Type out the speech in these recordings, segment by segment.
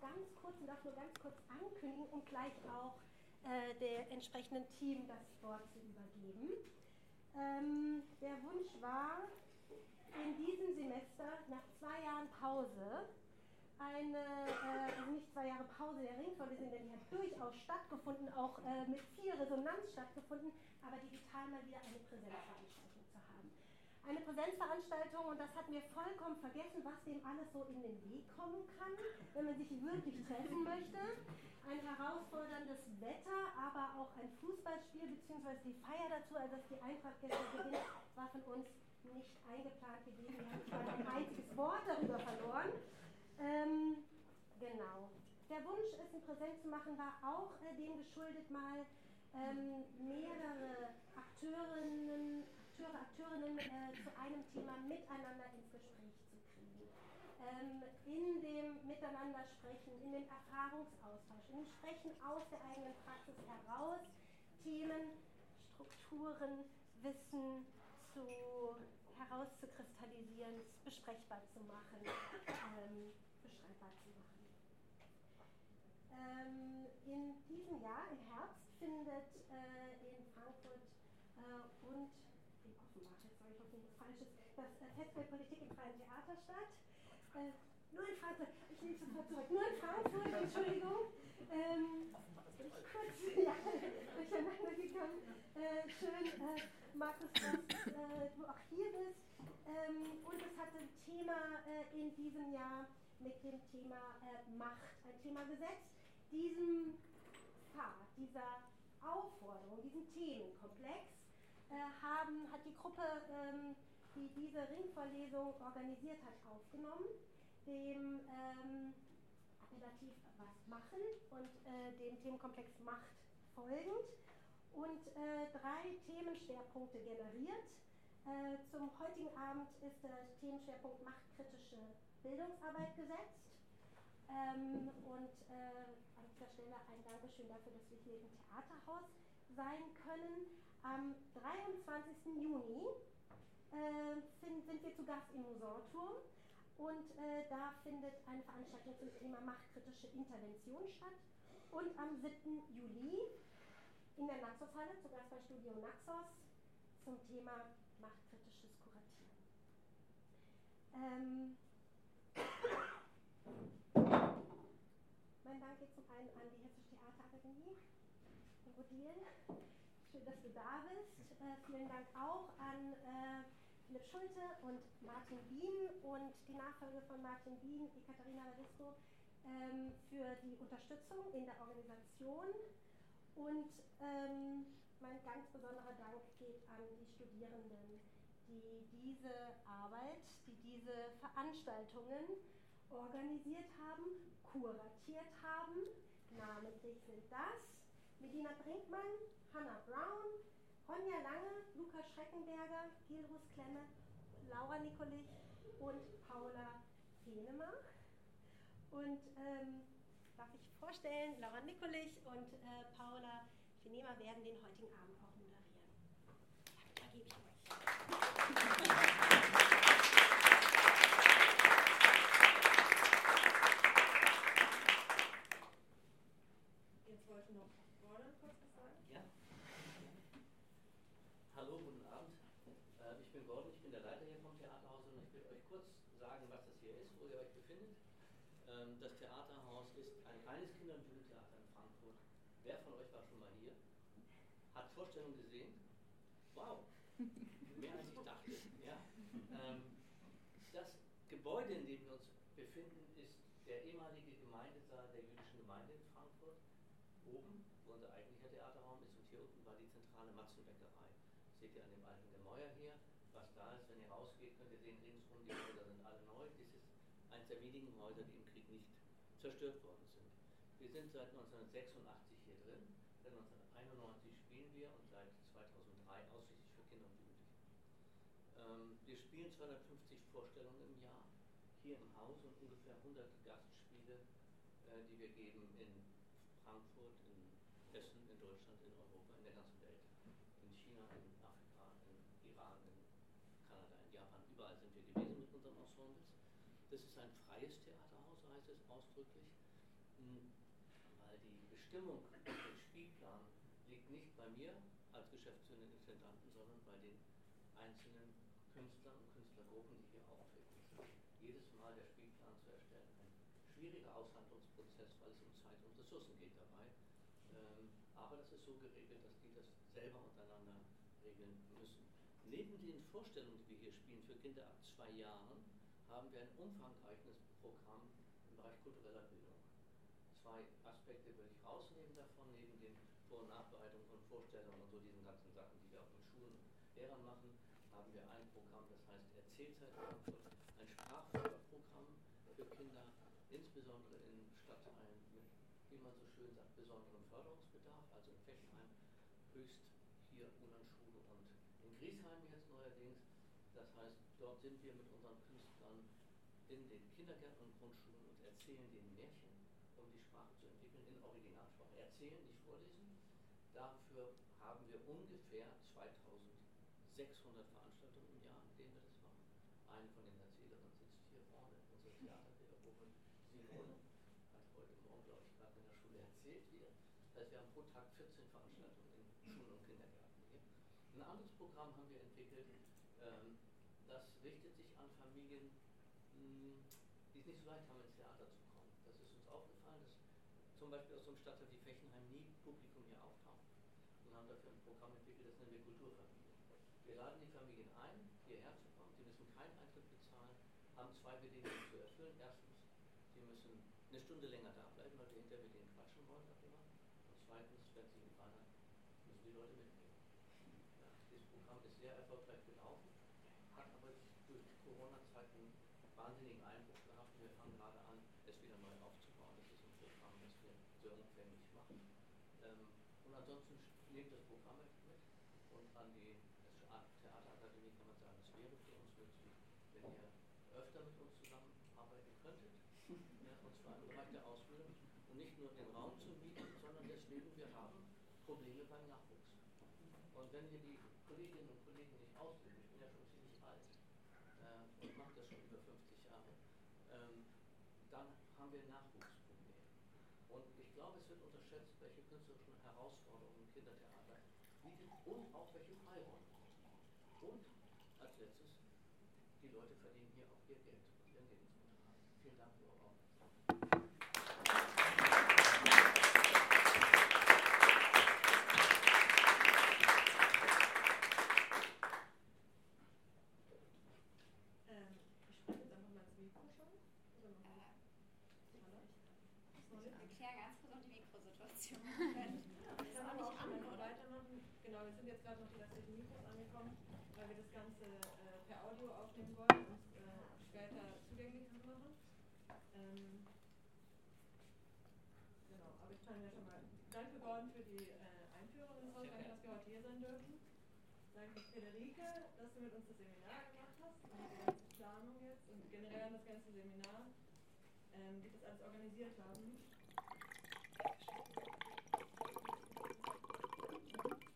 ganz kurz und darf nur ganz kurz ankündigen und gleich auch äh, der entsprechenden Team das Wort zu übergeben. Ähm, der Wunsch war, in diesem Semester nach zwei Jahren Pause eine, äh, also nicht zwei Jahre Pause der Ringvorlesung, denn die hat durchaus stattgefunden, auch äh, mit viel Resonanz stattgefunden, aber digital mal wieder eine Präsenzveranstaltung. Eine Präsenzveranstaltung, und das hatten wir vollkommen vergessen, was dem alles so in den Weg kommen kann, wenn man sich wirklich treffen möchte. Ein herausforderndes Wetter, aber auch ein Fußballspiel bzw. die Feier dazu, also dass die Eintracht gestern gewinnt, war von uns nicht eingeplant gewesen. Wir haben mal ein einziges Wort darüber verloren. Ähm, genau. Der Wunsch, es in Präsenz zu machen, war auch äh, dem geschuldet, mal ähm, mehrere Akteurinnen, Akteure, Akteurinnen äh, zu einem Thema miteinander ins Gespräch zu kriegen. Ähm, in dem Miteinander sprechen, in dem Erfahrungsaustausch, in dem Sprechen aus der eigenen Praxis heraus, Themen, Strukturen, Wissen zu herauszukristallisieren, besprechbar zu machen. Ähm, beschreibbar zu machen. Ähm, in diesem Jahr, im Herbst, findet äh, in Frankfurt äh, und in Offenbach, jetzt sage ich hoffentlich nichts Falsches, das äh, Festival Politik im Freien Theater statt. Äh, nur in Frankfurt, ich nehme sofort zurück, nur in Frankfurt, Entschuldigung. Ähm, ich kurz ja, durcheinander gekommen. Äh, schön, äh, Markus, dass äh, du auch hier bist. Ähm, und es hat ein Thema in diesem Jahr mit dem Thema äh, Macht ein Thema gesetzt. Diesem Pfad, dieser Aufforderung, diesem Themenkomplex äh, haben, hat die Gruppe, ähm, die diese Ringvorlesung organisiert hat, aufgenommen, dem ähm, Appellativ was machen und äh, dem Themenkomplex Macht folgend und äh, drei Themenschwerpunkte generiert. Äh, zum heutigen Abend ist der Themenschwerpunkt Machtkritische Bildungsarbeit gesetzt. Ähm, und äh, an dieser Stelle ein Dankeschön dafür, dass wir hier im Theaterhaus sein können. Am 23. Juni sind, sind, wir zu Gast im Musanturm und äh, da findet eine Veranstaltung zum Thema machtkritische Intervention statt. Und am 7. Juli in der Naxos-Halle, zu Gast bei Studio Naxos, zum Thema machtkritisches Kuratieren. Ähm, mein Dank geht zum einen an die Hessische Theaterakademie, Rodil. Schön, dass du da bist. Äh, vielen Dank auch an äh, Philipp Schulte und Martin Bien und die Nachfolge von Martin Bien, die Katharina Lavisto, ähm, für die Unterstützung in der Organisation. Und ähm, mein ganz besonderer Dank geht an die Studierenden die diese Arbeit, die diese Veranstaltungen organisiert haben, kuratiert haben. Namentlich sind das Medina Brinkmann, Hannah Brown, Ronja Lange, Lukas Schreckenberger, Gilrus Klemme, Laura Nikolich und Paula Fenemer. Und ähm, darf ich vorstellen, Laura Nikolich und äh, Paula Fenemer werden den heutigen Abend auch moderieren. Da gebe ich euch. kurz sagen, was das hier ist, wo ihr euch befindet. Ähm, das Theaterhaus ist ein kleines Kinder- und Jugendtheater in Frankfurt. Wer von euch war schon mal hier? Hat Vorstellungen gesehen? Wow, mehr als ich dachte. Ja. Ähm, das Gebäude, in dem wir uns befinden, ist der ehemalige Gemeindesaal der jüdischen Gemeinde in Frankfurt. Oben, wo unser eigentlicher Theaterraum ist, und hier unten war die zentrale Matzenbäckerei. Seht ihr an dem alten der Mauer hier zerstört worden sind. Wir sind seit 1986 hier drin, seit 1991 spielen wir und seit 2003 ausschließlich für Kinder und Jugendliche. Ähm, wir spielen 250 Vorstellungen im Jahr hier im Haus und ungefähr 100 Gastspiele, äh, die wir geben in Frankfurt, in Essen, in Deutschland, in Europa, in der ganzen Welt. In China, in Afrika, in Iran, in Kanada, in Japan, überall sind wir gewesen mit unseren Ensembles. Das ist ein freies Theaterhaus, heißt es ausdrücklich. hm, weil die Bestimmung des Spielplan liegt nicht bei mir als geschäftsführenden Intendanten, sondern bei den einzelnen Künstlern und Künstlergruppen, die hier auftreten. Jedes Mal der Spielplan zu erstellen, ein schwieriger Aushandlungsprozess, weil es um Zeit und Ressourcen geht dabei. Ähm, aber das ist so geregelt, dass die das selber untereinander regeln müssen. Neben den Vorstellungen, die wir hier spielen für Kinder ab zwei Jahren, haben wir ein umfangreiches Programm im Bereich kultureller Bildung. Zwei Aspekte will ich rausnehmen davon, neben den Vor- und Nachbereitungen von Vorstellungen und so diesen ganzen Sachen, die wir auch mit Schulen Lehrern machen, haben wir ein Programm, das heißt Erzählzeit Frankfurt, ein Sprachförderprogramm für Kinder, insbesondere in Stadtteilen mit, wie man so schön sagt, besonderem Förderungsbedarf, also in Fechenheim höchst hier Unanschule und in Griesheim jetzt neuerdings. Das heißt, dort sind wir mit unseren Künstlern in den Kindergärten und Grundschulen und erzählen den Märchen, um die Sprache zu entwickeln in Originalsprache. Erzählen, nicht vorlesen. Dafür haben wir ungefähr 2600 Veranstaltungen im Jahr, in denen wir das machen. Eine von den Erzählerinnen sitzt hier vorne, unsere Theaterpädagogin Simone, hat heute Morgen, glaube ich, gerade in der Schule erzählt wieder. Das heißt, wir haben pro Tag 14 Veranstaltungen in Schulen und Kindergärten hier. Ein anderes Programm haben wir entwickelt, ähm, das richtet sich an Familien, die es nicht so leicht haben, ins Theater zu kommen. Das ist uns aufgefallen, dass zum Beispiel aus so einem Stadtteil wie Fechenheim nie Publikum hier auftaucht. Und haben dafür ein Programm entwickelt, das nennen wir Kulturfamilien. Wir laden die Familien ein, hierher zu kommen. Sie müssen keinen Eintritt bezahlen, haben zwei Bedingungen zu erfüllen. Erstens, sie müssen eine Stunde länger da bleiben, weil wir hinterher mit denen quatschen wollen darüber. Und zweitens, wenn sie gefallen hat, müssen die Leute mitnehmen. Ja, dieses Programm ist sehr erfolgreich gelaufen, hat aber durch Corona-Zeiten wahnsinnigen Einbruch gehabt. Wir fangen gerade an, es wieder neu aufzubauen. Das ist ein Programm, das wir sehr umfänglich machen. Ähm, und ansonsten nehmt das Programm mit und an die Theaterakademie kann man sagen, es wäre für uns nützlich, wenn ihr öfter mit uns zusammenarbeiten könntet. Ja, und zwar im Bereich der Ausbildung und nicht nur den Raum zu mieten, sondern deswegen, wir haben Probleme beim Nachwuchs. Und wenn wir die Kolleginnen und Kollegen nicht ausbilden, ich bin ja schon ziemlich alt äh, und mache das schon über 50 Jahre, ähm, dann haben wir Nachwuchsprobleme. Und ich glaube, es wird unterschätzt, welche künstlerischen Herausforderungen Kindertheater bieten und auch welche Freiräume. Und als letztes, die Leute verdienen hier auch ihr Geld und ihren Lebensunterhalt. Vielen Dank für eure Aufmerksamkeit. Ähm, ich spreche jetzt einfach mal ins Mikro schon. Oder noch nicht? Hallo? Nicht? Erklär ganz kurz noch die Mikrosituation. Ich kann aber auch schon einfach weitermachen. Genau, wir sind jetzt gerade noch die restlichen Mikros angekommen, weil wir das Ganze äh, per Audio aufnehmen wollen und äh, später zugänglich machen. Ähm, genau, aber ich kann ja schon mal. Danke Gordon für die äh, Einführung ins Haus. Danke, dass wir heute hier sein dürfen. Danke Frederike, dass du mit uns das Seminar gemacht hast und die ganze Planung jetzt und generell das ganze Seminar, ähm, die das alles organisiert haben.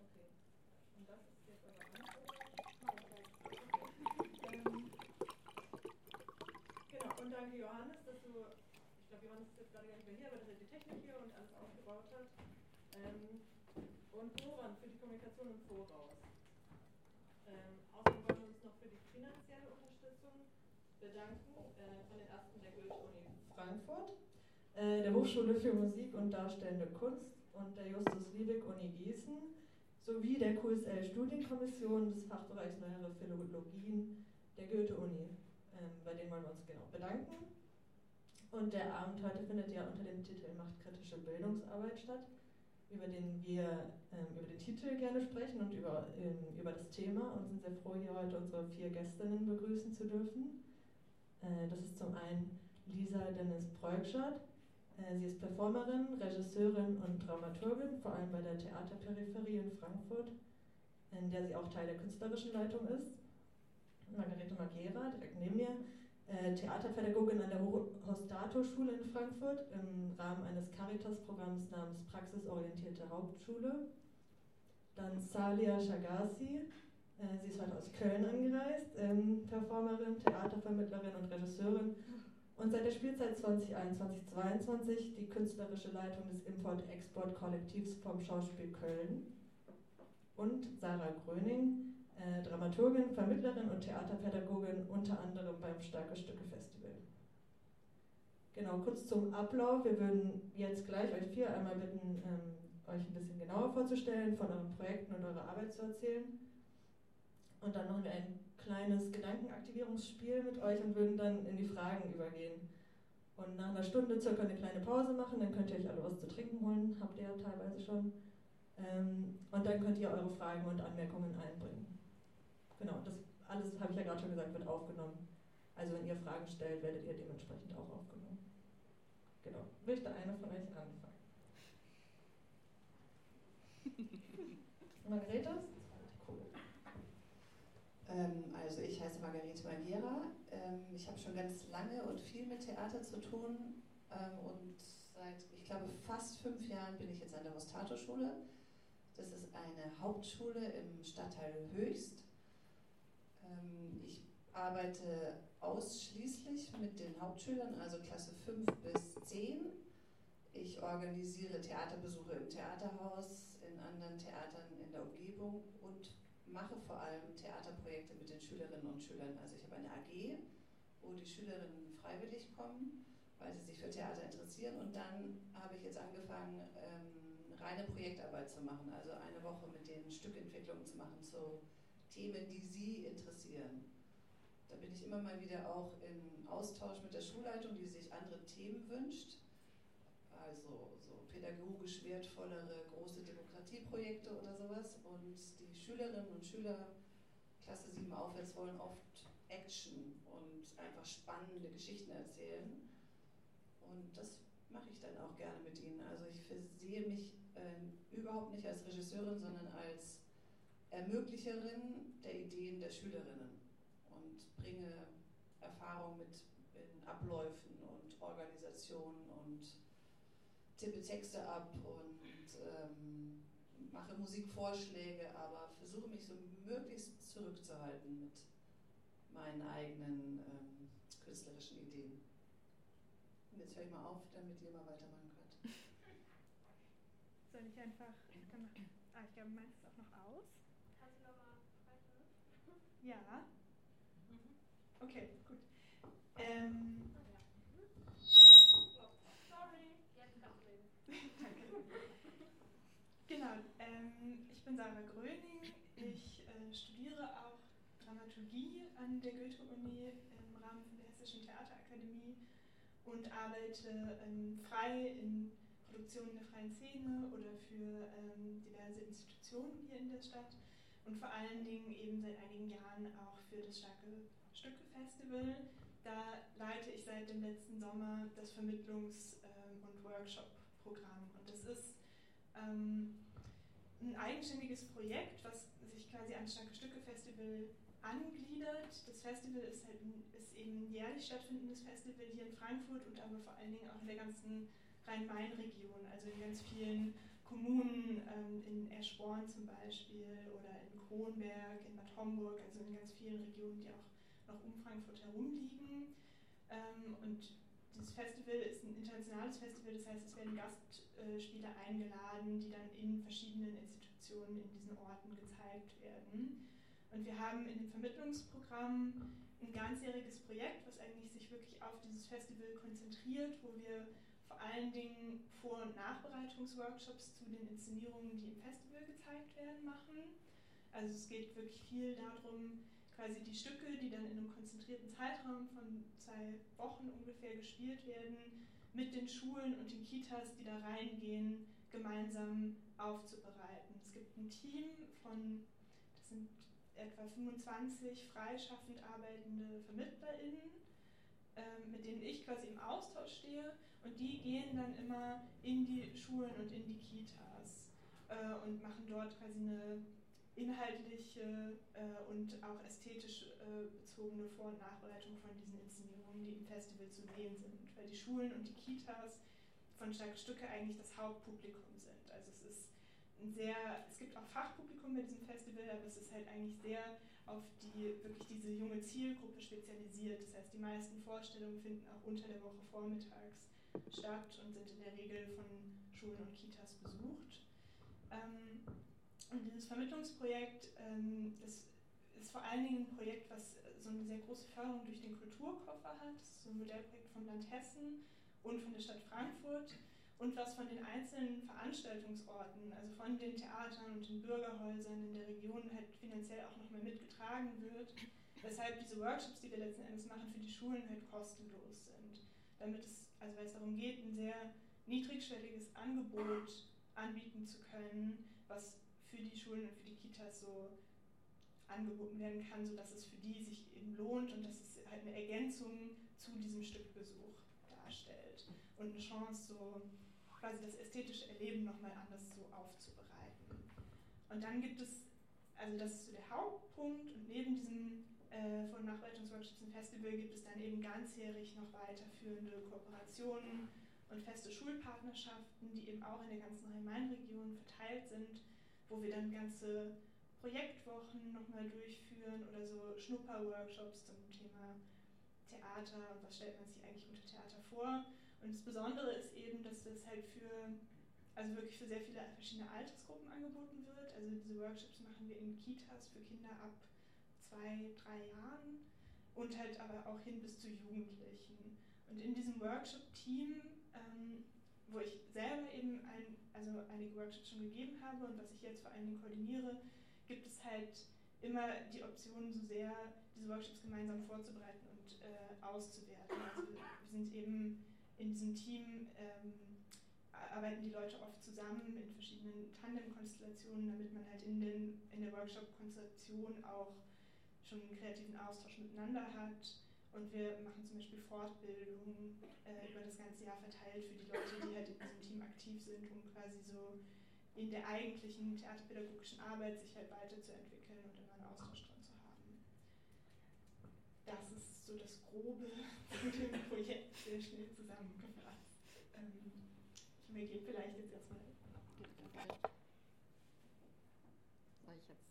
Okay. Und das ist jetzt aber an. Ähm, Genau, und danke Johannes, dass du, ich glaube Johannes ist jetzt gerade gar nicht mehr hier, aber dass er die Technik hier und alles aufgebaut hat. Ähm, und Boran für die Kommunikation im Voraus. Ähm, außerdem wollen wir uns noch für die finanzielle Unterstützung bedanken äh, von den Ärzten der Goethe-Uni Frankfurt, äh, der Hochschule für Musik und Darstellende Kunst und der Justus Liebig Uni Gießen sowie der QSL Studienkommission des Fachbereichs Neuere Philologien der Goethe-Uni. Ähm, bei denen wollen wir uns genau bedanken. Und der Abend heute findet ja unter dem Titel Machtkritische Bildungsarbeit statt, über den wir ähm, über den Titel gerne sprechen und über, ähm, über das Thema und sind sehr froh, hier heute unsere vier Gästinnen begrüßen zu dürfen. Äh, das ist zum einen Lisa Dennis Preugschat. Äh, sie ist Performerin, Regisseurin und Dramaturgin, vor allem bei der Theaterperipherie in Frankfurt, in der sie auch Teil der künstlerischen Leitung ist. Margarete Magera, direkt neben mir, äh, Theaterpädagogin an der Hostato-Schule in Frankfurt im Rahmen eines Caritas-Programms namens Praxisorientierte Hauptschule. Dann Salia Shagasi, äh, sie ist heute aus Köln angereist, ähm, Performerin, Theatervermittlerin und Regisseurin und seit der Spielzeit 2021-22 die künstlerische Leitung des Import-Export-Kollektivs vom Schauspiel Köln. Und Sarah Gröning, äh, Dramaturgin, Vermittlerin und Theaterpädagogin, unter anderem beim Starke Stücke Festival. Genau, kurz zum Ablauf. Wir würden jetzt gleich euch vier einmal bitten, ähm, euch ein bisschen genauer vorzustellen, von euren Projekten und eurer Arbeit zu erzählen. Und dann machen wir ein kleines Gedankenaktivierungsspiel mit euch und würden dann in die Fragen übergehen. Und nach einer Stunde circa eine kleine Pause machen, dann könnt ihr euch alle was zu trinken holen, habt ihr ja teilweise schon. Ähm, und dann könnt ihr eure Fragen und Anmerkungen einbringen. Genau, das alles, habe ich ja gerade schon gesagt, wird aufgenommen. Also wenn ihr Fragen stellt, werdet ihr dementsprechend auch aufgenommen. Genau. Möchte einer von euch anfangen? Margarete? Ähm, also ich heiße Margarete Magiera. Ähm, ich habe schon ganz lange und viel mit Theater zu tun ähm, und seit, ich glaube, fast fünf Jahren bin ich jetzt an der Hostato-Schule. Das ist eine Hauptschule im Stadtteil Höchst. Ich arbeite ausschließlich mit den Hauptschülern, also Klasse 5 bis 10. Ich organisiere Theaterbesuche im Theaterhaus, in anderen Theatern in der Umgebung und mache vor allem Theaterprojekte mit den Schülerinnen und Schülern. Also ich habe eine AG, wo die Schülerinnen freiwillig kommen, weil sie sich für Theater interessieren. Und dann habe ich jetzt angefangen, ähm, reine Projektarbeit zu machen. Also eine Woche mit denen Stückentwicklungen zu machen zu Themen, die sie interessieren. Da bin ich immer mal wieder auch im Austausch mit der Schulleitung, die sich andere Themen wünscht. Also so pädagogisch wertvollere große Demokratieprojekte oder sowas. Und die Schülerinnen und Schüler Klasse 7 aufwärts wollen oft Action und einfach spannende Geschichten erzählen. Und das mache ich dann auch gerne mit ihnen. Also ich versehe mich äh, überhaupt nicht als Regisseurin, sondern als Ermöglicherin der Ideen der Schülerinnen und bringe Erfahrung mit in Abläufen und Organisationen und tippe Texte ab und ähm, mache Musikvorschläge, aber versuche mich so möglichst zurückzuhalten mit meinen eigenen ähm, künstlerischen Ideen. Und jetzt höre ich mal auf, damit ihr mal weitermachen könnt. Soll ich einfach. Ah, ich glaube, meins ist auch noch aus. Kannst du nochmal sprechen? Ja. Okay, gut. Ähm, Genau, ähm, ich bin Sarah Gröning. Ich äh, studiere auch Dramaturgie an der Goethe-Uni im Rahmen der Hessischen Theaterakademie und arbeite ähm, frei in Produktionen der freien Szene oder für ähm, diverse Institutionen hier in der Stadt und vor allen Dingen eben seit einigen Jahren auch für das Starke Stücke Festival. Da leite ich seit dem letzten Sommer das Vermittlungs- ähm, und Workshop-Programm und das ist ähm, ein eigenständiges Projekt, was sich quasi an Starke Stücke Festival angliedert. Das Festival ist, halt ist eben ein jährlich stattfindendes Festival hier in Frankfurt und aber vor allen Dingen auch in der ganzen Rhein-Main-Region, also in ganz vielen Kommunen, ähm, in Eschborn zum Beispiel oder in Kronberg, in Bad Homburg, also in ganz vielen Regionen, die auch noch um Frankfurt herum liegen. Ähm, und dieses Festival ist ein internationales Festival, das heißt, es werden Gastspiele eingeladen, die dann in verschiedenen Institutionen in diesen Orten gezeigt werden. Und wir haben in dem Vermittlungsprogramm ein ganzjähriges Projekt, was eigentlich sich wirklich auf dieses Festival konzentriert, wo wir vor allen Dingen Vor- und Nachbereitungsworkshops zu den Inszenierungen, die im Festival gezeigt werden, machen. Also es geht wirklich viel darum, quasi die Stücke, die dann in einem konzentrierten Zeitraum von zwei Wochen ungefähr gespielt werden, mit den Schulen und den Kitas, die da reingehen, gemeinsam aufzubereiten. Es gibt ein Team von, das sind etwa 25 freischaffend arbeitende VermittlerInnen, äh, mit denen ich quasi im Austausch stehe und die gehen dann immer in die Schulen und in die Kitas äh, und machen dort quasi eine inhaltliche äh, und auch ästhetisch äh, bezogene Vor- und Nachbereitung von diesen Inszenierungen, die im Festival zu sehen sind. Weil die Schulen und die Kitas von Starke Stücke eigentlich das Hauptpublikum sind. Also es ist sehr, es gibt auch Fachpublikum bei diesem Festival, aber es ist halt eigentlich sehr auf die wirklich diese junge Zielgruppe spezialisiert. Das heißt, die meisten Vorstellungen finden auch unter der Woche vormittags statt und sind in der Regel von Schulen und Kitas besucht. Ähm, und dieses Vermittlungsprojekt, ähm, das ist vor allen Dingen ein Projekt, was so eine sehr große Förderung durch den Kulturkoffer hat. Das ist so ein Modellprojekt vom Land Hessen und von der Stadt Frankfurt und was von den einzelnen Veranstaltungsorten, also von den Theatern und den Bürgerhäusern in der Region halt finanziell auch nochmal mitgetragen wird, weshalb diese Workshops, die wir letzten Endes machen, für die Schulen halt kostenlos sind. Damit es, also weil es darum geht, ein sehr niedrigschwelliges Angebot anbieten zu können, was für die Schulen und für die Kitas so angeboten werden kann, sodass es für die sich eben lohnt und dass es halt eine Ergänzung zu diesem Stückbesuch darstellt und eine Chance, so quasi das ästhetische Erleben nochmal anders so aufzubereiten. Und dann gibt es, also das ist so der Hauptpunkt und neben diesem äh, von Nachbereitungsworkshops im Festival gibt es dann eben ganzjährig noch weiterführende Kooperationen und feste Schulpartnerschaften, die eben auch in der ganzen Rhein-Main-Region verteilt sind, wo wir dann ganze Projektwochen nochmal durchführen oder so Schnupperworkshops zum Thema Theater und was stellt man sich eigentlich unter Theater vor. Und das Besondere ist eben, dass das halt für, also wirklich für sehr viele verschiedene Altersgruppen angeboten wird. Also diese Workshops machen wir in Kitas für Kinder ab zwei, drei Jahren und halt aber auch hin bis zu Jugendlichen. Und in diesem Workshop-Team, ähm, wo ich selber eben ein, also einige Workshops schon gegeben habe und was ich jetzt vor allen Dingen koordiniere, gibt es halt immer die Option, so sehr diese Workshops gemeinsam vorzubereiten und äh, auszuwerten. Also wir sind eben in diesem Team ähm, arbeiten die Leute oft zusammen in verschiedenen Tandem-Konstellationen, damit man halt in, den, in der Workshop-Konstellation auch schon einen kreativen Austausch miteinander hat. Und wir machen zum Beispiel Fortbildungen äh, über das ganze Jahr verteilt für die Leute, die halt in diesem Team aktiv sind, um quasi so in der eigentlichen theaterpädagogischen Arbeit sich halt weiterzuentwickeln und immer einen Austausch dran zu haben. Das ist so das Grobe zu dem Projekt sehr schnell zusammengefasst. Ähm, mir geht vielleicht jetzt erstmal. Soll ich jetzt,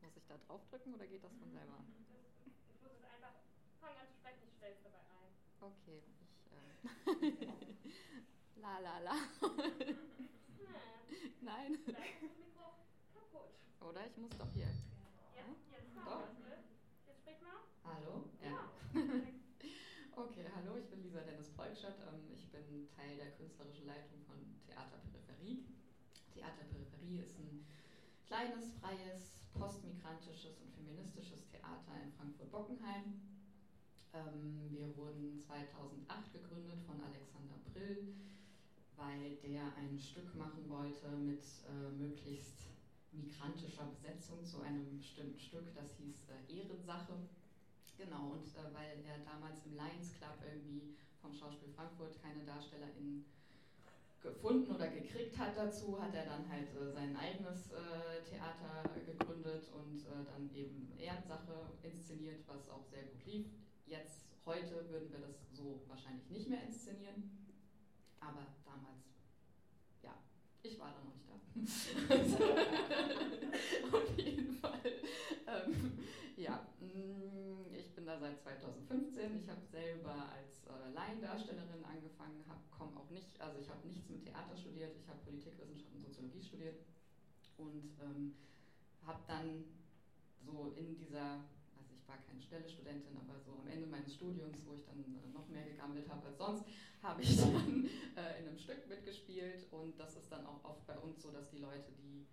muss ich da draufdrücken oder geht das von selber? Ich muss es einfach fangen an zu sprechen, ich stelle es dabei ein. Okay, ich. Äh, la la la. Nein. Kaputt. Oder ich muss doch hier. Jetzt, jetzt Doch. haben wir Jetzt sprich mal. Hallo? Ja. Okay, hallo, ich bin Lisa Dennis Preukschat. Ähm, Ich bin Teil der künstlerischen Leitung von Theaterperipherie. Theaterperipherie ist ein kleines, freies, postmigrantisches und feministisches Theater in Frankfurt-Bockenheim. Ähm, Wir wurden 2008 gegründet von Alexander Brill, weil der ein Stück machen wollte mit äh, möglichst migrantischer Besetzung zu einem bestimmten Stück, das hieß äh, Ehrensache. Genau, und äh, weil er damals im Lions Club irgendwie vom Schauspiel Frankfurt keine DarstellerInnen gefunden oder gekriegt hat dazu, hat er dann halt äh, sein eigenes äh, Theater gegründet und äh, dann eben Ehrensache inszeniert, was auch sehr gut lief. Jetzt, heute würden wir das so wahrscheinlich nicht mehr inszenieren, aber damals, ja, ich war da noch nicht da. Auf jeden Fall. Ähm, ja, mm, da seit 2015. Ich habe selber als äh, Laiendarstellerin angefangen, komme auch nicht, also ich habe nichts mit Theater studiert, ich habe Politikwissenschaft und Soziologie studiert und ähm, habe dann so in dieser, also ich war keine Stelle-Studentin, aber so am Ende meines Studiums, wo ich dann äh, noch mehr gegammelt habe als sonst, habe ich dann äh, in einem Stück mitgespielt und das ist dann auch oft bei uns so, dass die Leute, die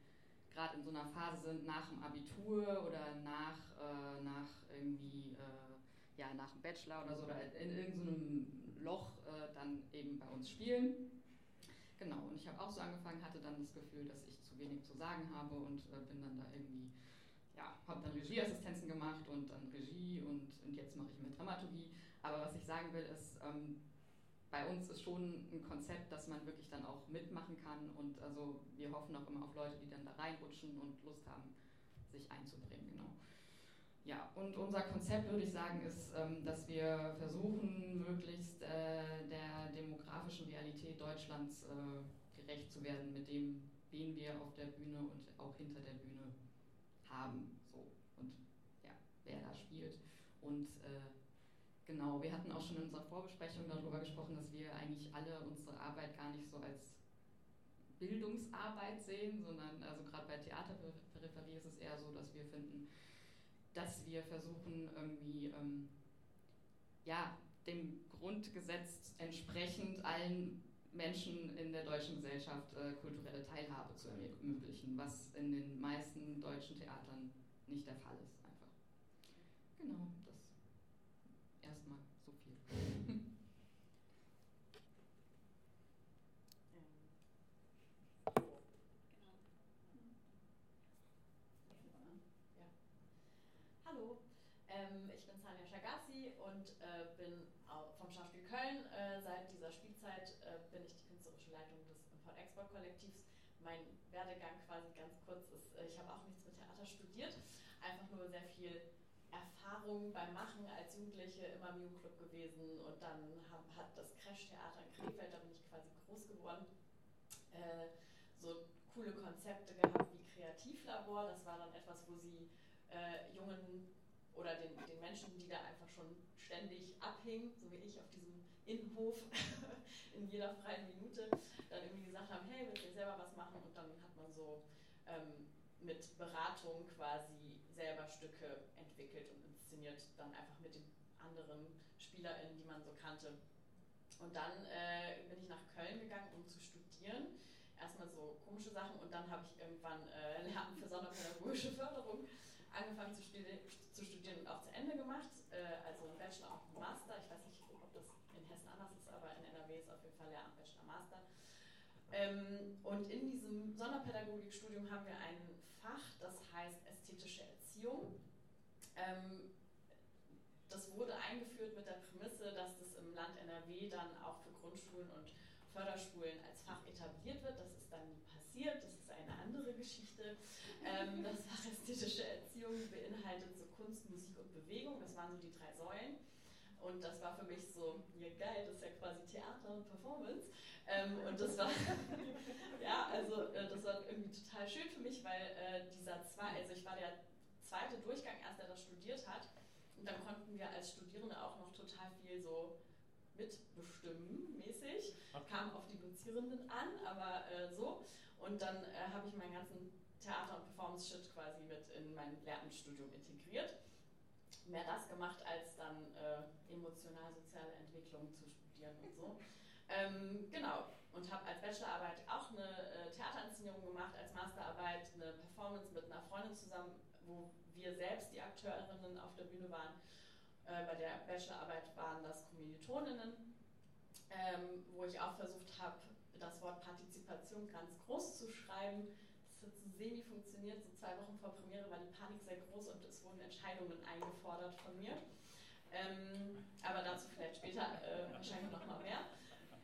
gerade in so einer Phase sind nach dem Abitur oder nach, äh, nach irgendwie, äh, ja, nach dem Bachelor oder so, oder in irgendeinem Loch äh, dann eben bei uns spielen. Genau, und ich habe auch so angefangen, hatte dann das Gefühl, dass ich zu wenig zu sagen habe und äh, bin dann da irgendwie, ja, habe dann Regieassistenzen gemacht und dann Regie und, und jetzt mache ich mit Dramaturgie. Aber was ich sagen will, ist, ähm, bei uns ist schon ein Konzept, dass man wirklich dann auch mitmachen kann und also wir hoffen auch immer auf Leute, die dann da reinrutschen und Lust haben, sich einzubringen, genau. Ja, und unser Konzept, würde ich sagen, ist, ähm, dass wir versuchen, möglichst äh, der demografischen Realität Deutschlands äh, gerecht zu werden mit dem, wen wir auf der Bühne und auch hinter der Bühne haben. So. Und ja, wer da spielt. Und äh, genau, wir hatten auch schon in unserer Vorbesprechung darüber gesprochen, dass wir eigentlich alle unsere Arbeit gar nicht so als Bildungsarbeit sehen, sondern also gerade bei Theaterperipherie ist es eher so, dass wir finden, dass wir versuchen irgendwie ähm, ja, dem Grundgesetz entsprechend allen Menschen in der deutschen Gesellschaft äh, kulturelle Teilhabe zu ermöglichen, was in den meisten deutschen Theatern nicht der Fall ist einfach. Genau, das erstmal so viel. Hallo, ähm, ich bin Sanja Shagassi und äh, bin vom Schauspiel Köln. Äh, seit dieser Spielzeit äh, bin ich die künstlerische Leitung des Import-Export-Kollektivs. Mein Werdegang quasi ganz kurz ist, äh, ich habe auch nichts mit Theater studiert, einfach nur sehr viel Erfahrung beim Machen als Jugendliche immer im Jugendclub gewesen und dann hab, hat das Crash-Theater in Krefeld, da bin ich quasi groß geworden, äh, so coole Konzepte gehabt wie Kreativlabor. Das war dann etwas, wo sie äh, jungen oder den, den Menschen, die da einfach schon ständig abhingen, so wie ich auf diesem Innenhof in jeder freien Minute, dann irgendwie gesagt haben, hey, willst du selber was machen? Und dann hat man so ähm, mit Beratung quasi selber Stücke entwickelt und inszeniert, dann einfach mit den anderen SpielerInnen, die man so kannte. Und dann äh, bin ich nach Köln gegangen, um zu studieren. Erstmal so komische Sachen und dann habe ich irgendwann äh, Lehramt für sonderpädagogische Förderung angefangen zu, studi zu studieren und auch zu Ende gemacht. Äh, also Bachelor und ein Master. Ich weiß nicht, ob das in Hessen anders ist, aber in NRW ist auf jeden Fall Lehramt, Bachelor, Master. Ähm, und in diesem Sonderpädagogikstudium haben wir ein Fach, das heißt ästhetische Erziehung. Ähm, das wurde eingeführt mit der Prämisse, dass das im Land NRW dann auch für Grundschulen und Förderschulen als Fach etabliert wird. Das ist dann nie passiert. Das eine andere Geschichte. Ähm, das Ästhetische Erziehung beinhaltet so Kunst, Musik und Bewegung. Das waren so die drei Säulen. Und das war für mich so, ja geil, das ist ja quasi Theater und Performance. Ähm, und das war, ja, also äh, das war irgendwie total schön für mich, weil äh, dieser zwei, also ich war der zweite Durchgang erst, der das studiert hat. Und dann konnten wir als Studierende auch noch total viel so mitbestimmen mäßig. Kam auf die Dozierenden an, aber äh, so. Und dann äh, habe ich meinen ganzen Theater- und Performance-Shit quasi mit in mein Lehramtsstudium integriert. Mehr das gemacht, als dann äh, emotional-soziale Entwicklung zu studieren und so. Ähm, genau, und habe als Bachelorarbeit auch eine äh, Theaterinszenierung gemacht, als Masterarbeit eine Performance mit einer Freundin zusammen, wo wir selbst die Akteurinnen auf der Bühne waren. Äh, bei der Bachelorarbeit waren das Kommilitoninnen, ähm, wo ich auch versucht habe, das Wort Partizipation ganz groß zu schreiben. Das hat so semi funktioniert. So zwei Wochen vor Premiere war die Panik sehr groß und es wurden Entscheidungen eingefordert von mir. Ähm, aber dazu vielleicht später äh, wahrscheinlich noch mal mehr.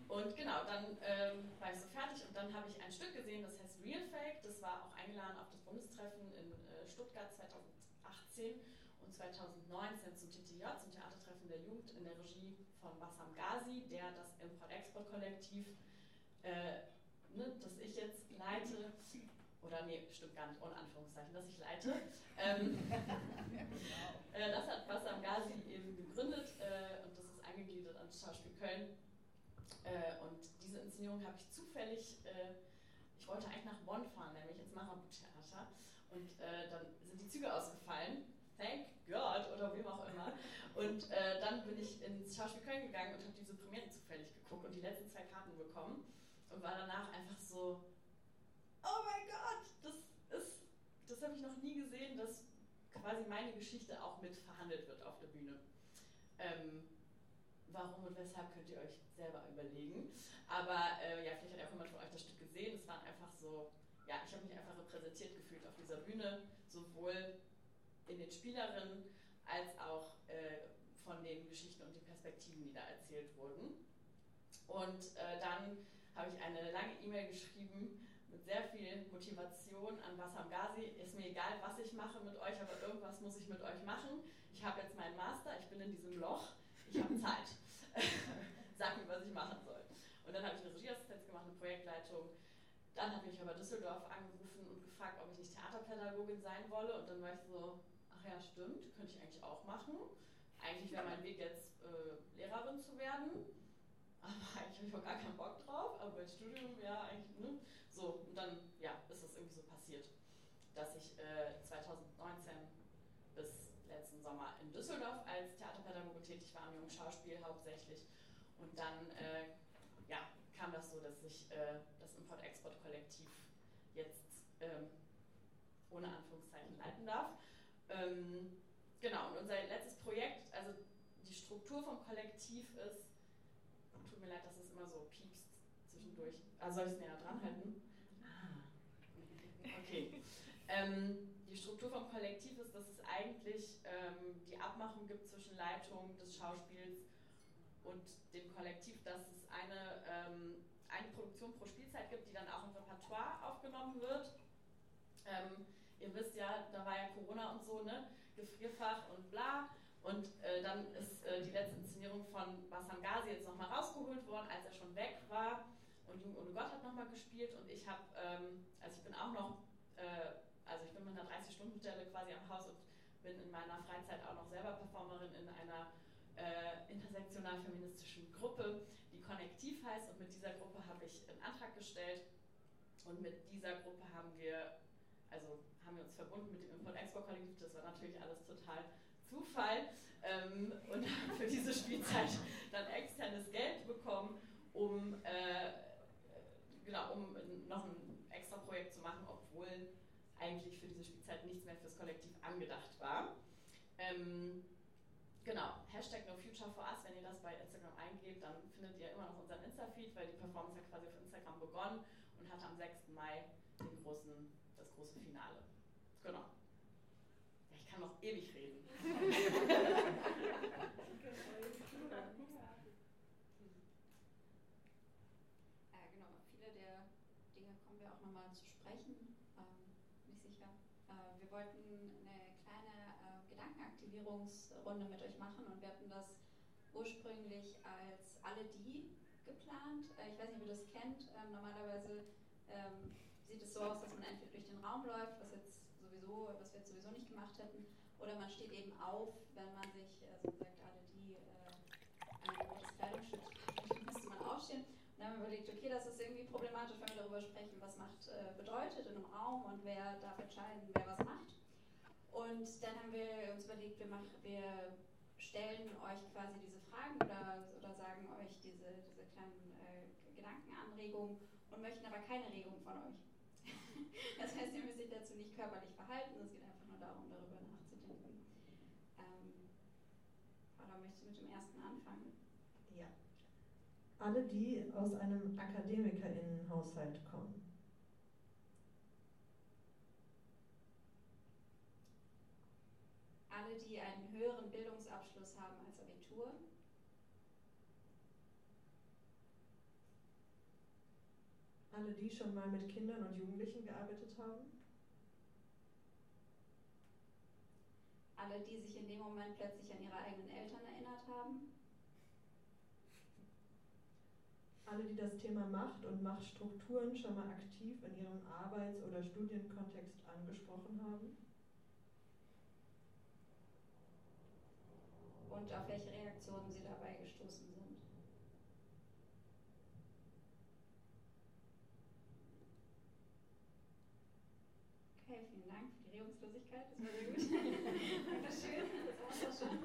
Und genau, dann ähm, war ich so fertig und dann habe ich ein Stück gesehen, das heißt Real Fake. Das war auch eingeladen auf das Bundestreffen in äh, Stuttgart 2018 und 2019 zum TTJ, zum Theatertreffen der Jugend in der Regie von Bassam Ghazi, der das Import-Export-Kollektiv äh, ne, das ich jetzt leite, oder nee, stimmt gar nicht, ohne Anführungszeichen, dass ich leite. Ähm, äh, das hat Bassam Ghazi eben gegründet äh, und das ist angegliedert an das Schauspiel Köln. Äh, und diese Inszenierung habe ich zufällig, äh, ich wollte eigentlich nach Bonn fahren, nämlich ins Marabout-Theater. Und äh, dann sind die Züge ausgefallen. Thank God oder wem auch immer. Und äh, dann bin ich ins Schauspiel Köln gegangen und habe diese Premiere zufällig geguckt und die letzten zwei Karten bekommen und war danach einfach so, oh mein Gott, das ist, das habe ich noch nie gesehen, dass quasi meine Geschichte auch mit verhandelt wird auf der Bühne. Ähm, warum und weshalb könnt ihr euch selber überlegen. Aber äh, ja, vielleicht hat auch jemand von euch das Stück gesehen. Es waren einfach so, ja, ich habe mich einfach repräsentiert gefühlt auf dieser Bühne, sowohl in den Spielerinnen als auch äh, von den Geschichten und den Perspektiven, die da erzählt wurden. Und äh, dann habe ich eine lange E-Mail geschrieben mit sehr viel Motivation an Bassam Ghazi. Ist mir egal, was ich mache mit euch, aber irgendwas muss ich mit euch machen. Ich habe jetzt meinen Master, ich bin in diesem Loch, ich habe Zeit. Sag mir, was ich machen soll. Und dann habe ich eine Regieassistenz gemacht, eine Projektleitung. dann habe ich aber Düsseldorf angerufen und gefragt, ob ich nicht Theaterpädagogin sein wolle. Und dann war ich so, ach ja, stimmt, könnte ich eigentlich auch machen. Eigentlich wäre mein Weg jetzt äh, Lehrerin zu werden. Aber eigentlich habe ich auch gar keinen Bock drauf. Aber mein Studium, ja, eigentlich, ne? So, und dann, ja, ist es irgendwie so passiert, dass ich äh, 2019 bis letzten Sommer in Düsseldorf als Theaterpädagoge tätig war, Jungen Schauspiel hauptsächlich. Und dann, äh, ja, kam das so, dass ich äh, das Import-Export-Kollektiv jetzt ähm, ohne Anführungszeichen leiten darf. Ähm, genau, und unser letztes Projekt, also die Struktur vom Kollektiv ist, tut mir leid, dass es immer so piepst zwischendurch. Also soll ich es näher dran halten? Ah. Okay. ähm, die Struktur vom Kollektiv ist, dass es eigentlich ähm, die Abmachung gibt zwischen Leitung des Schauspiels und dem Kollektiv, dass es eine, ähm, eine Produktion pro Spielzeit gibt, die dann auch im Repertoire aufgenommen wird. Ähm, ihr wisst ja, da war ja Corona und so, ne? Gefrierfach und bla. Und äh, dann ist äh, die letzte Inszenierung von Bassam Ghazi jetzt nochmal rausgeholt worden, als er schon weg war. Und Jung ohne Gott hat nochmal gespielt. Und ich habe, ähm, also ich bin auch noch, äh, also ich bin mit einer 30-Stunden-Stelle quasi am Haus und bin in meiner Freizeit auch noch selber Performerin in einer äh, intersektional-feministischen Gruppe, die Konnektiv heißt. Und mit dieser Gruppe habe ich einen Antrag gestellt. Und mit dieser Gruppe haben wir, also haben wir uns verbunden mit dem Import-Export-Kollektiv. Das war natürlich alles total Zufall. Ähm, und haben für diese Spielzeit dann externes Geld bekommen, um, äh, genau, um noch ein extra Projekt zu machen, obwohl eigentlich für diese Spielzeit nichts mehr fürs Kollektiv angedacht war. Ähm, Genau, Hashtag NoFutureForUs, wenn ihr das bei Instagram eingebt, dann findet ihr immer noch unseren Insta-Feed, weil die Performance hat quasi auf Instagram begonnen und hat am 6. Mai den großen, das große Finale. Genau. Ich kann noch ewig. Äh, genau, viele der Dinge kommen wir auch nochmal zu sprechen, ähm, nicht sicher. Äh, wir wollten eine kleine äh, Gedankenaktivierungsrunde mit euch machen und wir hatten das ursprünglich als alle die geplant. Äh, ich weiß nicht, ob ihr das kennt. Ähm, normalerweise ähm, sieht es so aus, dass man entweder durch den Raum läuft, was jetzt sowieso, was wir jetzt sowieso nicht gemacht hätten, oder man steht eben auf, wenn man sich, also sagt alle die, äh, ein rotes Kleidungsstück dann müsste man aufstehen. Und dann haben wir überlegt, okay, das ist irgendwie problematisch, wenn wir darüber sprechen, was Macht äh, bedeutet in einem Raum und wer darf entscheiden, wer was macht. Und dann haben wir uns überlegt, wir, machen, wir stellen euch quasi diese Fragen oder, oder sagen euch diese, diese kleinen äh, Gedankenanregungen und möchten aber keine Regung von euch. das heißt, ihr müsst euch dazu nicht körperlich verhalten, es geht einfach nur darum, darüber nachzudenken. Ähm, Paula, möchtest du mit dem ersten anfangen? Ja. Alle, die aus einem AkademikerInnenhaushalt kommen. Alle, die einen höheren Bildungsabschluss haben als Abitur. Alle, die schon mal mit Kindern und Jugendlichen gearbeitet haben. Alle, die sich in dem Moment plötzlich an ihre eigenen Eltern erinnert haben. Alle, die das Thema Macht und Machtstrukturen schon mal aktiv in ihrem Arbeits- oder Studienkontext angesprochen haben. Und auf welche Reaktionen sie dabei gestoßen sind. Okay, vielen Dank für die Regungslosigkeit. Das war sehr gut. Dankeschön. Das war's auch schon.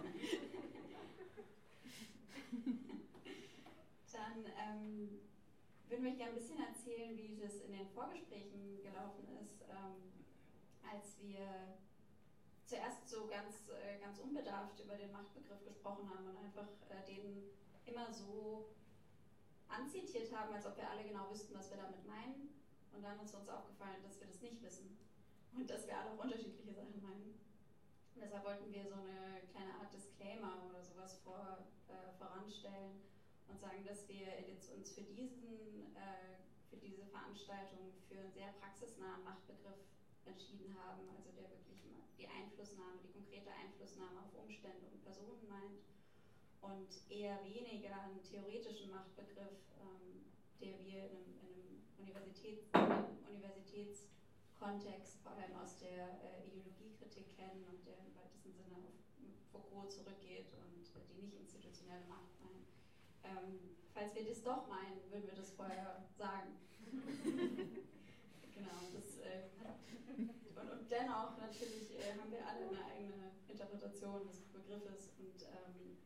Dann ähm, würden wir gerne ein bisschen erzählen, wie das in den Vorgesprächen gelaufen ist, ähm, als wir zuerst so ganz, äh, ganz unbedarft über den Machtbegriff gesprochen haben und einfach äh, den immer so anzitiert haben, als ob wir alle genau wüssten, was wir damit meinen. Und dann ist uns aufgefallen, dass wir das nicht wissen und dass wir alle auch unterschiedliche Sachen meinen. Und deshalb wollten wir so eine kleine Art Disclaimer oder sowas vor, äh, voranstellen und sagen, dass wir jetzt uns für diesen, äh, für diese Veranstaltung für einen sehr praxisnahen Machtbegriff entschieden haben, also der wirklich die Einflussnahme, die konkrete Einflussnahme auf Umstände und Personen meint und eher weniger einen theoretischen Machtbegriff, ähm, der wir in einem, in einem Universitäts, Universitätskontext, vor allem aus der äh, Ideologiekritik kennen und der im weitesten Sinne auf Foucault zurückgeht und äh, die nicht institutionelle Macht meint. Ähm, falls wir das doch meinen, würden wir das vorher sagen. genau, das, äh, und, und, dennoch natürlich äh, haben wir alle eine eigene Interpretation des Begriffes und ähm,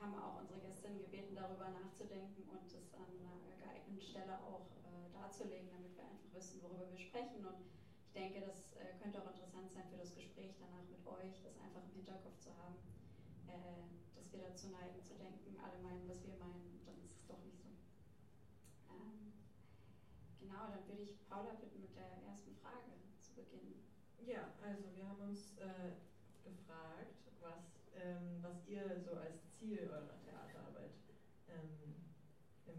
haben auch unsere Gästinnen gebeten, darüber nachzudenken und es an einer geeigneten Stelle auch äh, darzulegen, damit wir einfach wissen, worüber wir sprechen. Und ich denke, das äh, könnte auch interessant sein für das Gespräch danach mit euch, das einfach im Hinterkopf zu haben, äh, dass wir dazu neigen zu denken, alle meinen, was wir meinen, dann ist es doch nicht so. Ähm, genau, dann würde ich Paula bitten, mit der ersten Frage zu beginnen. Ja, also wir haben uns äh, gefragt, was, ähm, was ihr so als Ziel eurer Theaterarbeit ähm, im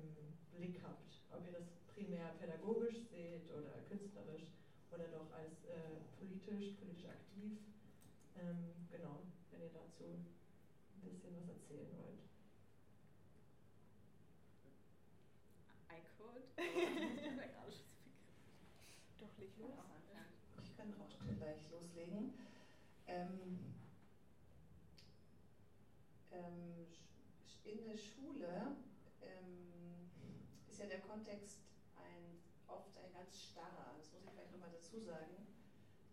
Blick habt. Ob ihr das primär pädagogisch seht oder künstlerisch oder doch als äh, politisch, politisch aktiv. Ähm, genau, wenn ihr dazu ein bisschen was erzählen wollt. I could. Doch, leg los. Ich kann auch gleich loslegen. Ähm, ähm, in der Schule ähm, ist ja der Kontext ein, oft ein ganz starrer, das muss ich vielleicht nochmal dazu sagen,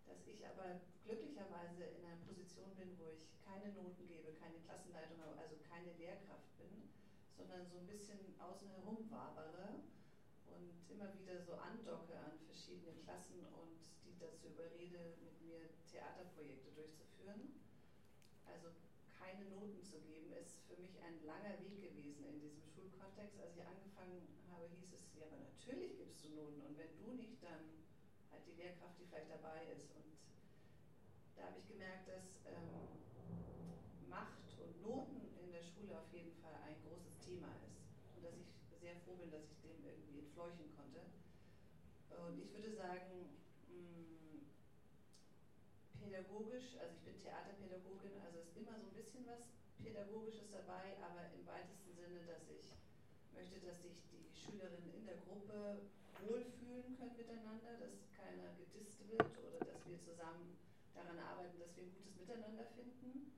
dass ich aber glücklicherweise in einer Position bin, wo ich keine Noten gebe, keine Klassenleitung habe, also keine Lehrkraft bin, sondern so ein bisschen außen herum wabere und immer wieder so andocke an verschiedene Klassen und die dazu überrede, mit Theaterprojekte durchzuführen. Also keine Noten zu geben, ist für mich ein langer Weg gewesen in diesem Schulkontext. Als ich angefangen habe, hieß es, ja, aber natürlich gibst du Noten und wenn du nicht, dann halt die Lehrkraft, die vielleicht dabei ist. Und da habe ich gemerkt, dass ähm, Macht und Noten in der Schule auf jeden Fall ein großes Thema ist und dass ich sehr froh bin, dass ich dem irgendwie entfleuchen konnte. Und ich würde sagen, pädagogisch, also ich bin Theaterpädagogin, also ist immer so ein bisschen was Pädagogisches dabei, aber im weitesten Sinne, dass ich möchte, dass sich die Schülerinnen in der Gruppe wohlfühlen können miteinander, dass keiner gedisst wird oder dass wir zusammen daran arbeiten, dass wir ein gutes Miteinander finden.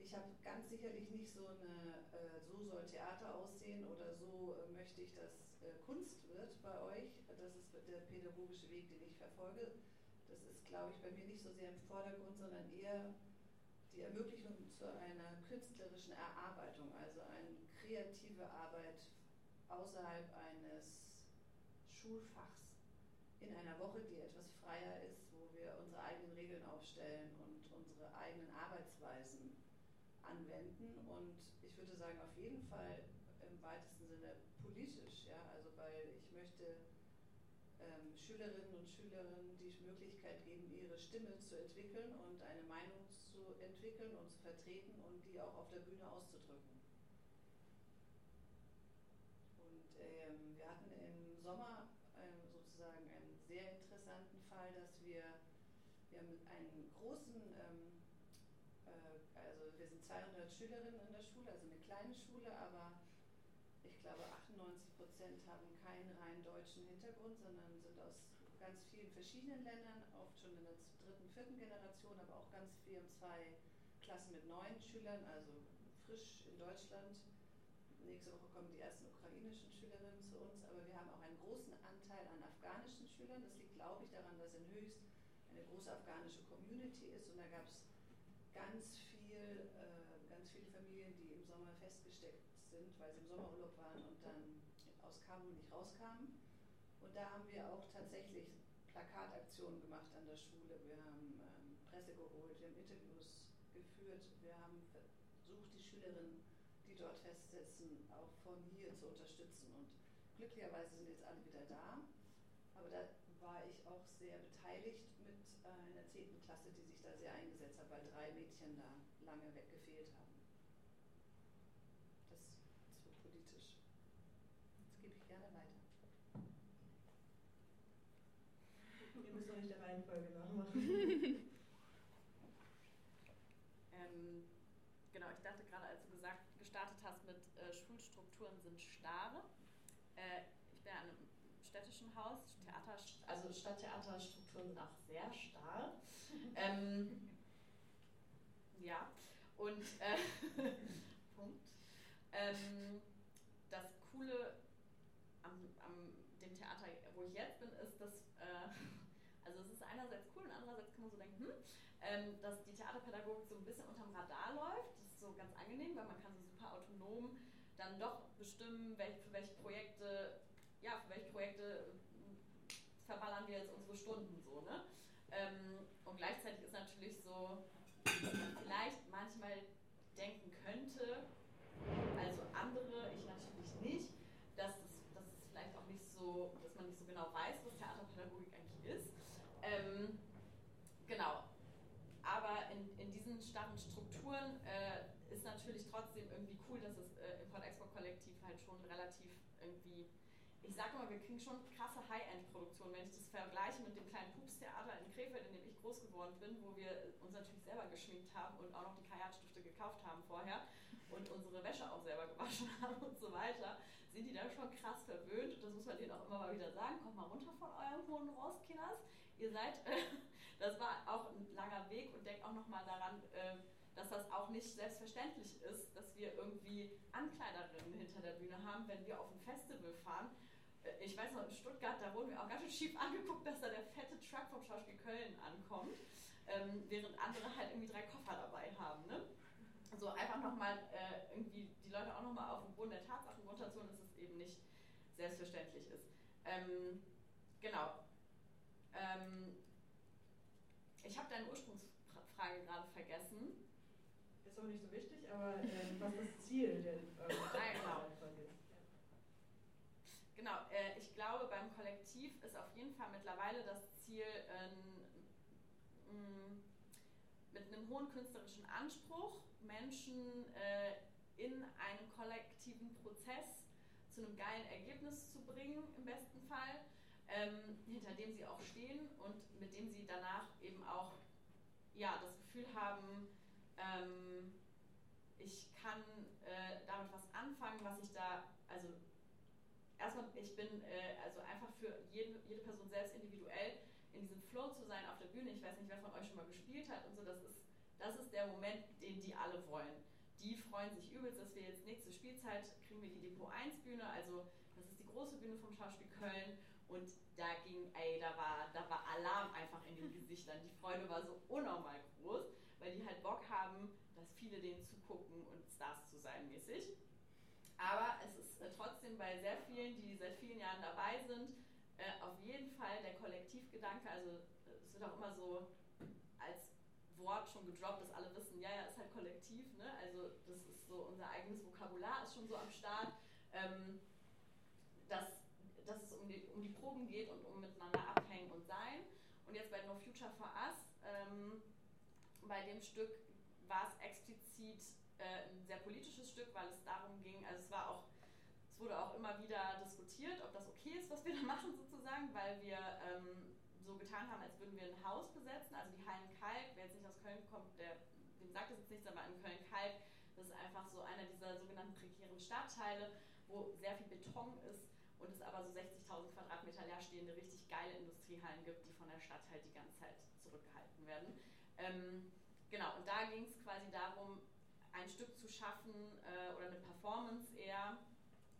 Ich habe ganz sicherlich nicht so eine, äh, so soll Theater aussehen oder so äh, möchte ich, dass äh, Kunst wird bei euch. Das ist der pädagogische Weg, den ich verfolge glaube ich, bei mir nicht so sehr im Vordergrund, sondern eher die Ermöglichung zu einer künstlerischen Erarbeitung, also eine kreative Arbeit außerhalb eines Schulfachs in einer Woche, die etwas freier ist, wo wir unsere eigenen Regeln aufstellen und unsere eigenen Arbeitsweisen anwenden. Und ich würde sagen, auf jeden Fall im weitesten Sinne politisch, ja, also weil ich möchte Schülerinnen und Schülerinnen die Möglichkeit geben, ihre Stimme zu entwickeln und eine Meinung zu entwickeln und zu vertreten und die auch auf der Bühne auszudrücken. Und ähm, wir hatten im Sommer ähm, sozusagen einen sehr interessanten Fall, dass wir, wir haben einen großen, ähm, äh, also wir sind 200 Schülerinnen in der Schule, also eine kleine Schule, aber ich glaube 98 Prozent haben keinen rein deutschen Hintergrund, sondern sind aus ganz vielen verschiedenen Ländern, oft schon in der dritten, vierten Generation, aber auch ganz viel in zwei Klassen mit neun Schülern, also frisch in Deutschland. Nächste Woche kommen die ersten ukrainischen Schülerinnen zu uns, aber wir haben auch einen großen Anteil an afghanischen Schülern. Das liegt, glaube ich, daran, dass in Höchst eine große afghanische Community ist und da gab es ganz viel, äh, ganz viele Familien, die im Sommer festgesteckt sind, weil sie im Sommerurlaub waren und dann aus Kabul nicht rauskamen. Und da haben wir auch tatsächlich Plakataktionen gemacht an der Schule. Wir haben ähm, Presse geholt, wir haben Interviews geführt, wir haben versucht, die Schülerinnen, die dort festsitzen, auch von hier zu unterstützen. Und glücklicherweise sind jetzt alle wieder da. Aber da war ich auch sehr beteiligt mit äh, einer 10. Klasse, die sich da sehr eingesetzt hat, weil drei Mädchen da lange weggefehlt haben. Das ist so politisch. Jetzt gebe ich gerne weiter. Ihr müsst auch nicht der Reihenfolge nachmachen. ähm, genau, ich dachte gerade, als du gesagt, gestartet hast mit äh, Schulstrukturen sind starre. Äh, ich bin an einem städtischen städtischen Haus. Theater, also Stadttheaterstrukturen sind auch sehr starr. ähm, ja, und äh, Punkt. Ähm, das Coole am, am dem Theater, wo ich jetzt bin, ist, dass äh, also es ist einerseits cool und andererseits kann man so denken, hm, ähm, dass die Theaterpädagogik so ein bisschen unterm Radar läuft. Das ist so ganz angenehm, weil man kann so super autonom dann doch bestimmen, welche, für welche Projekte, ja, für welche Projekte verballern wir jetzt unsere Stunden so, ne? Ähm, und gleichzeitig ist natürlich so, dass man vielleicht manchmal denken könnte, also andere, ich natürlich nicht, dass es, dass es vielleicht auch nicht so, dass man nicht so genau weiß, was Theaterpädagogik eigentlich ist. Ähm, genau. Aber in, in diesen starren Strukturen äh, ist natürlich trotzdem irgendwie cool, dass es äh, Import-Export-Kollektiv halt schon relativ irgendwie ich sage mal, wir kriegen schon krasse High-End-Produktionen. Wenn ich das vergleiche mit dem kleinen Pups-Theater in Krefeld, in dem ich groß geworden bin, wo wir uns natürlich selber geschminkt haben und auch noch die Kajatstifte gekauft haben vorher und unsere Wäsche auch selber gewaschen haben und so weiter, sind die da schon krass verwöhnt. Und das muss man denen auch immer mal wieder sagen. Kommt mal runter von eurem hohen Ross, Kinders. Ihr seid, äh, das war auch ein langer Weg und denkt auch nochmal daran, äh, dass das auch nicht selbstverständlich ist, dass wir irgendwie Ankleiderinnen hinter der Bühne haben, wenn wir auf ein Festival fahren ich weiß noch, in Stuttgart, da wurden wir auch ganz schön schief angeguckt, dass da der fette Truck vom Schauspiel Köln ankommt, ähm, während andere halt irgendwie drei Koffer dabei haben. Ne? Also einfach nochmal äh, irgendwie die Leute auch nochmal auf den Boden der Tatsachen runterzuholen, dass es eben nicht selbstverständlich ist. Ähm, genau. Ähm, ich habe deine Ursprungsfrage gerade vergessen. Ist auch nicht so wichtig, aber ähm, was ist das Ziel der äh, genau. Genau, äh, ich glaube, beim Kollektiv ist auf jeden Fall mittlerweile das Ziel, äh, mit einem hohen künstlerischen Anspruch Menschen äh, in einen kollektiven Prozess zu einem geilen Ergebnis zu bringen, im besten Fall, ähm, hinter dem sie auch stehen und mit dem sie danach eben auch ja, das Gefühl haben, ähm, ich kann äh, damit was anfangen, was ich da, also erstmal, ich bin äh, also einfach für jede, jede Person selbst individuell in diesem Flow zu sein auf der Bühne. Ich weiß nicht, wer von euch schon mal gespielt hat und so. Das ist, das ist der Moment, den die alle wollen. Die freuen sich übelst, dass wir jetzt nächste Spielzeit kriegen wir die Depot 1 Bühne. Also das ist die große Bühne vom Schauspiel Köln. Und da ging, ey, da war, da war Alarm einfach in den Gesichtern. Die Freude war so unnormal groß, weil die halt Bock haben, dass viele denen zugucken und Stars zu sein mäßig. Aber es ist äh, trotzdem bei sehr vielen, die seit vielen Jahren dabei sind, äh, auf jeden Fall der Kollektivgedanke, also äh, es wird auch immer so als Wort schon gedroppt, dass alle wissen, ja, ja, ist halt kollektiv, ne? also das ist so unser eigenes Vokabular ist schon so am Start, ähm, dass, um die, um die Proben geht und um miteinander abhängen und sein. Und jetzt bei No Future for Us, ähm, bei dem Stück war es explizit äh, ein sehr politisches Stück, weil es darum ging, also es war auch, es wurde auch immer wieder diskutiert, ob das okay ist, was wir da machen sozusagen, weil wir ähm, so getan haben, als würden wir ein Haus besetzen, also die Hallen Kalk, wer jetzt nicht aus Köln kommt, der, dem sagt es jetzt nichts, aber in Köln-Kalk, das ist einfach so einer dieser sogenannten prekären Stadtteile, wo sehr viel Beton ist und es aber so 60.000 Quadratmeter leerstehende, richtig geile Industriehallen gibt, die von der Stadt halt die ganze Zeit zurückgehalten werden. Ähm, genau, und da ging es quasi darum, ein Stück zu schaffen äh, oder eine Performance eher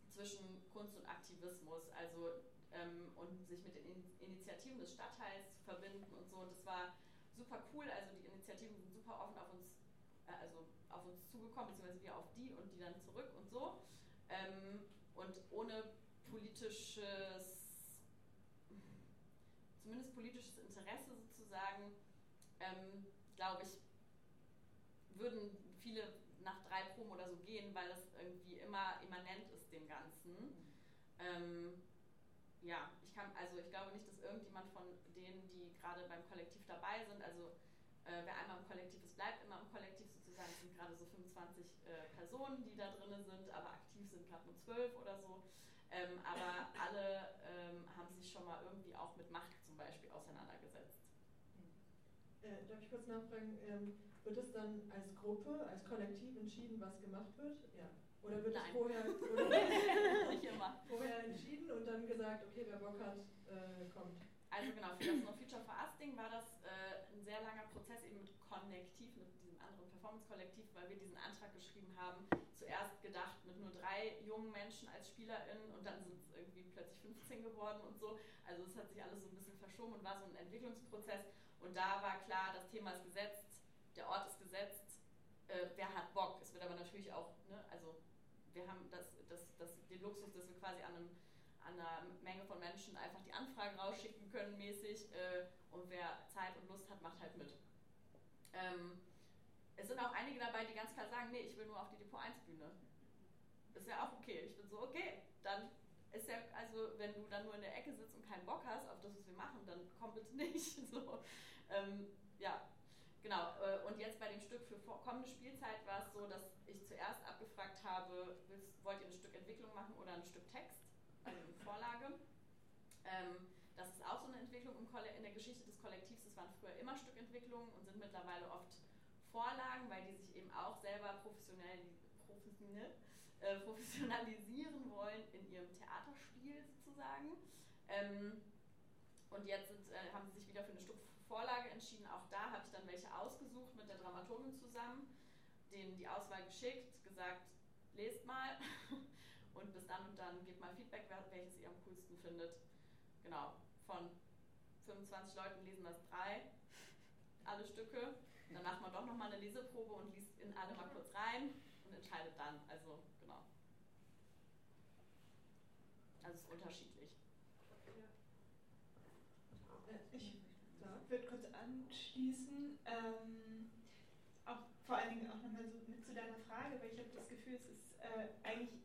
zwischen Kunst und Aktivismus, also ähm, und sich mit den Initiativen des Stadtteils zu verbinden und so. Und das war super cool. Also die Initiativen sind super offen auf uns, äh, also auf uns zugekommen, beziehungsweise wir auf die und die dann zurück und so. Ähm, und ohne politisches, zumindest politisches Interesse sozusagen, ähm, glaube ich, würden viele nach drei Proben oder so gehen, weil das irgendwie immer immanent ist dem Ganzen. Ähm, ja, ich kann, also ich glaube nicht, dass irgendjemand von denen, die gerade beim Kollektiv dabei sind, also äh, wer einmal im Kollektiv ist, bleibt immer im Kollektiv sozusagen. Es sind gerade so 25 äh, Personen, die da drin sind, aber aktiv sind gerade nur 12 oder so. Ähm, aber alle ähm, haben sich schon mal irgendwie auch mit Macht zum Beispiel auseinandergesetzt. Äh, darf ich kurz nachfragen? Ähm, wird es dann als Gruppe, als Kollektiv entschieden, was gemacht wird? Ja. Oder wird Nein. es vorher, vorher entschieden und dann gesagt, okay, wer Bock hat, äh, kommt? Also genau, für das No Future for Us Ding war das äh, ein sehr langer Prozess eben mit Konnektiv, mit diesem anderen Performance-Kollektiv, weil wir diesen Antrag geschrieben haben. Zuerst gedacht mit nur drei jungen Menschen als SpielerInnen und dann sind es irgendwie plötzlich 15 geworden und so. Also es hat sich alles so ein bisschen verschoben und war so ein Entwicklungsprozess. Und da war klar, das Thema ist gesetzt, der Ort ist gesetzt, äh, wer hat Bock? Es wird aber natürlich auch, ne, also wir haben das, das, das, den Luxus, dass wir quasi an einem an einer Menge von Menschen einfach die Anfragen rausschicken können mäßig äh, und wer Zeit und Lust hat, macht halt mit. Ähm, es sind auch einige dabei, die ganz klar sagen, nee, ich will nur auf die Depot 1 Bühne. Ist ja auch okay. Ich bin so, okay, dann ist ja, also wenn du dann nur in der Ecke sitzt und keinen Bock hast auf das, was wir machen, dann komm bitte nicht. So, ähm, ja, genau. Äh, und jetzt bei dem Stück für kommende Spielzeit war es so, dass ich zuerst abgefragt habe, wollt ihr ein Stück Entwicklung machen oder ein Stück Text? also eine Vorlage. Ähm, das ist auch so eine Entwicklung im in der Geschichte des Kollektivs. Das waren früher immer Stückentwicklungen und sind mittlerweile oft Vorlagen, weil die sich eben auch selber professionell, professionell, äh, professionalisieren wollen in ihrem Theaterspiel sozusagen. Ähm, und jetzt sind, äh, haben sie sich wieder für eine Stückvorlage entschieden. Auch da habe ich dann welche ausgesucht mit der Dramaturgin zusammen, denen die Auswahl geschickt, gesagt, lest mal. Und bis dann und dann gebt mal Feedback, welches ihr am coolsten findet. Genau, von 25 Leuten lesen das drei, alle Stücke. Dann macht man doch nochmal eine Leseprobe und liest in alle mal kurz rein und entscheidet dann. Also, genau. Also es ist unterschiedlich. Ich würde kurz anschließen. Ähm, auch vor allen Dingen auch nochmal so mit zu deiner Frage, weil ich habe das Gefühl, es ist äh, eigentlich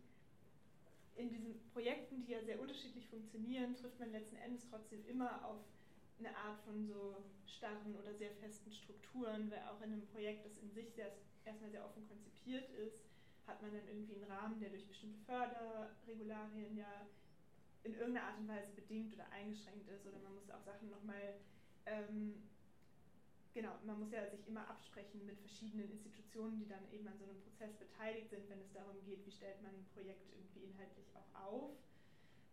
in diesen Projekten, die ja sehr unterschiedlich funktionieren, trifft man letzten Endes trotzdem immer auf eine Art von so starren oder sehr festen Strukturen, weil auch in einem Projekt, das in sich sehr, erstmal sehr offen konzipiert ist, hat man dann irgendwie einen Rahmen, der durch bestimmte Förderregularien ja in irgendeiner Art und Weise bedingt oder eingeschränkt ist oder man muss auch Sachen nochmal ähm, genau, man muss ja sich immer absprechen mit verschiedenen Institutionen, die dann eben an so einem Prozess beteiligt sind, wenn es darum geht, wie stellt man ein Projekt irgendwie inhaltlich auch auf.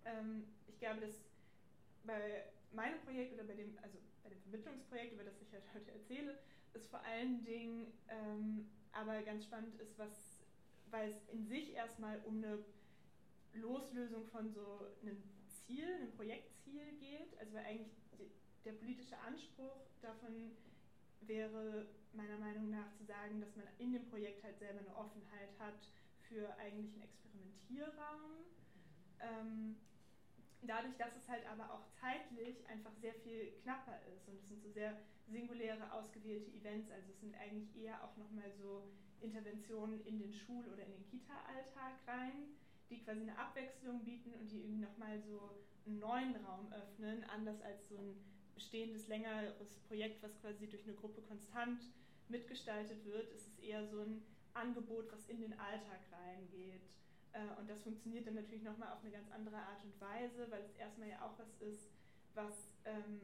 Ähm, ich glaube, dass bei meinem Projekt oder bei dem, also bei dem Vermittlungsprojekt, über das ich halt heute erzähle, ist vor allen Dingen ähm, aber ganz spannend ist, was, weil es in sich erstmal um eine Loslösung von so einem Ziel, einem Projektziel geht, also weil eigentlich die, der politische Anspruch davon wäre meiner Meinung nach zu sagen, dass man in dem Projekt halt selber eine Offenheit hat für eigentlich einen Experimentierraum. Ähm, dadurch, dass es halt aber auch zeitlich einfach sehr viel knapper ist und es sind so sehr singuläre, ausgewählte Events, also es sind eigentlich eher auch nochmal so Interventionen in den Schul- oder in den Kita-Alltag rein, die quasi eine Abwechslung bieten und die irgendwie nochmal so einen neuen Raum öffnen, anders als so ein bestehendes, längeres Projekt, was quasi durch eine Gruppe konstant mitgestaltet wird, ist es eher so ein Angebot, was in den Alltag reingeht. Äh, und das funktioniert dann natürlich nochmal auf eine ganz andere Art und Weise, weil es erstmal ja auch was ist, was ähm,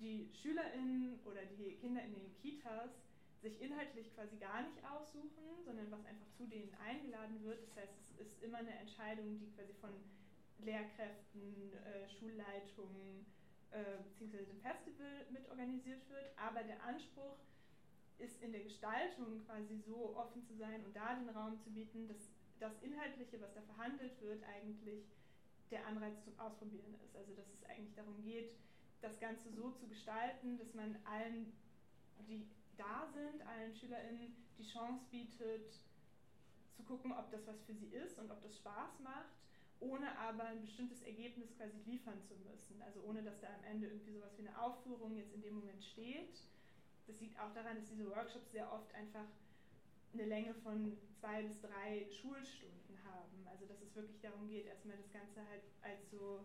die SchülerInnen oder die Kinder in den Kitas sich inhaltlich quasi gar nicht aussuchen, sondern was einfach zu denen eingeladen wird. Das heißt, es ist immer eine Entscheidung, die quasi von Lehrkräften, äh, Schulleitungen, äh, beziehungsweise dem Festival mitorganisiert wird, aber der Anspruch ist in der Gestaltung quasi so offen zu sein und da den Raum zu bieten, dass das Inhaltliche, was da verhandelt wird, eigentlich der Anreiz zum Ausprobieren ist. Also dass es eigentlich darum geht, das Ganze so zu gestalten, dass man allen, die da sind, allen SchülerInnen die Chance bietet, zu gucken, ob das was für sie ist und ob das Spaß macht ohne aber ein bestimmtes Ergebnis quasi liefern zu müssen. Also ohne dass da am Ende irgendwie sowas wie eine Aufführung jetzt in dem Moment steht. Das liegt auch daran, dass diese Workshops sehr oft einfach eine Länge von zwei bis drei Schulstunden haben. Also dass es wirklich darum geht, erstmal das Ganze halt als so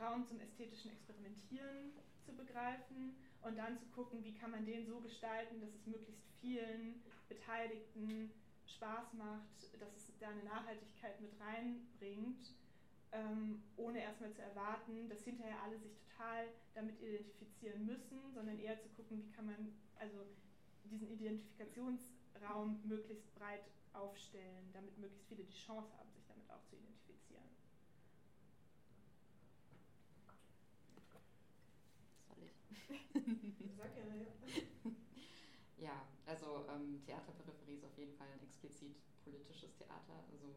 Raum zum ästhetischen Experimentieren zu begreifen und dann zu gucken, wie kann man den so gestalten, dass es möglichst vielen Beteiligten Spaß macht, dass es da eine Nachhaltigkeit mit reinbringt, ähm, ohne erstmal zu erwarten, dass hinterher alle sich total damit identifizieren müssen, sondern eher zu gucken, wie kann man also diesen Identifikationsraum möglichst breit aufstellen, damit möglichst viele die Chance haben, sich damit auch zu identifizieren? Soll ich? Sag gerne, ja. Ja, also ähm, Theaterperipherie ist auf jeden Fall ein explizit politisches Theater. Also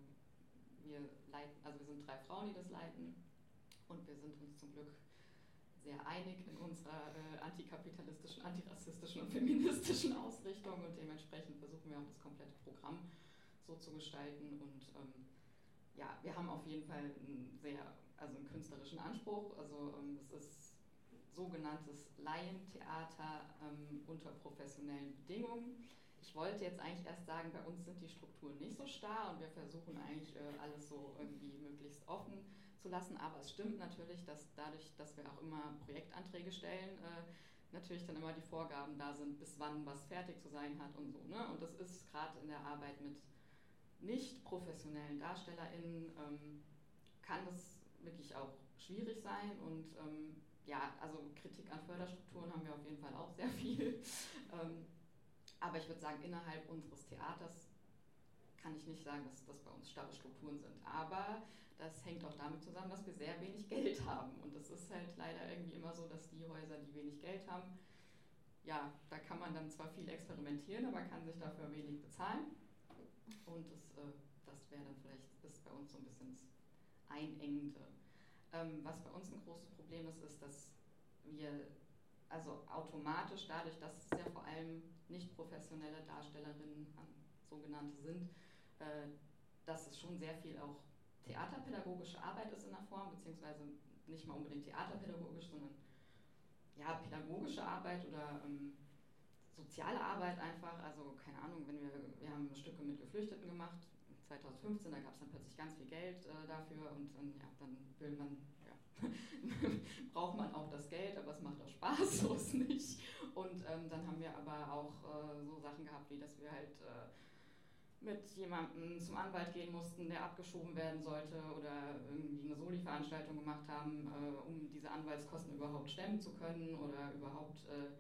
wir leiten, also wir sind drei Frauen, die das leiten und wir sind uns zum Glück sehr einig in unserer äh, antikapitalistischen, antirassistischen und feministischen Ausrichtung und dementsprechend versuchen wir auch das komplette Programm so zu gestalten und ähm, ja, wir haben auf jeden Fall einen sehr, also einen künstlerischen Anspruch. Also ähm, es ist sogenanntes Laientheater ähm, unter professionellen Bedingungen. Ich wollte jetzt eigentlich erst sagen, bei uns sind die Strukturen nicht so starr und wir versuchen eigentlich äh, alles so irgendwie möglichst offen zu lassen. Aber es stimmt natürlich, dass dadurch, dass wir auch immer Projektanträge stellen, äh, natürlich dann immer die Vorgaben da sind, bis wann was fertig zu sein hat und so. Ne? Und das ist gerade in der Arbeit mit nicht professionellen DarstellerInnen, ähm, kann das wirklich auch schwierig sein und ähm, ja, also Kritik an Förderstrukturen haben wir auf jeden Fall auch sehr viel. ähm, aber ich würde sagen, innerhalb unseres Theaters kann ich nicht sagen, dass das bei uns starre Strukturen sind. Aber das hängt auch damit zusammen, dass wir sehr wenig Geld haben. Und es ist halt leider irgendwie immer so, dass die Häuser, die wenig Geld haben, ja, da kann man dann zwar viel experimentieren, aber kann sich dafür wenig bezahlen. Und das, äh, das wäre dann vielleicht ist bei uns so ein bisschen das Einengende. Ähm, was bei uns ein großes Problem ist, ist, dass wir also automatisch dadurch, dass es ja vor allem nicht professionelle Darstellerinnen, sogenannte sind, äh, dass es schon sehr viel auch theaterpädagogische Arbeit ist in der Form, beziehungsweise nicht mal unbedingt theaterpädagogisch, sondern ja, pädagogische Arbeit oder ähm, soziale Arbeit einfach. Also keine Ahnung, wenn wir, wir haben Stücke mit Geflüchteten gemacht, 2015, da gab es dann plötzlich ganz viel Geld äh, dafür und dann, ja, dann will man, ja, braucht man auch das Geld, aber es macht auch Spaß, so ist nicht. Und ähm, dann haben wir aber auch äh, so Sachen gehabt, wie dass wir halt äh, mit jemandem zum Anwalt gehen mussten, der abgeschoben werden sollte oder irgendwie eine Soli-Veranstaltung gemacht haben, äh, um diese Anwaltskosten überhaupt stemmen zu können oder überhaupt. Äh,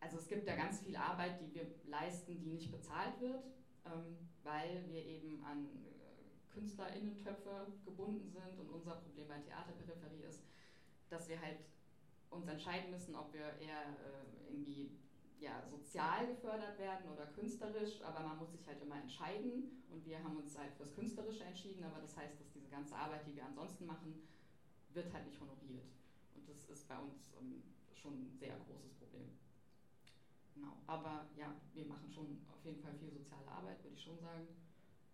also es gibt da ganz viel Arbeit, die wir leisten, die nicht bezahlt wird, ähm, weil wir eben an äh, KünstlerInnentöpfe gebunden sind und unser Problem bei Theaterperipherie ist, dass wir halt uns entscheiden müssen, ob wir eher äh, irgendwie ja, sozial gefördert werden oder künstlerisch, aber man muss sich halt immer entscheiden und wir haben uns halt fürs Künstlerische entschieden, aber das heißt, dass diese ganze Arbeit, die wir ansonsten machen, wird halt nicht honoriert. Und das ist bei uns ähm, schon ein sehr großes Problem. Genau, aber ja, wir machen schon auf jeden Fall viel soziale Arbeit, würde ich schon sagen,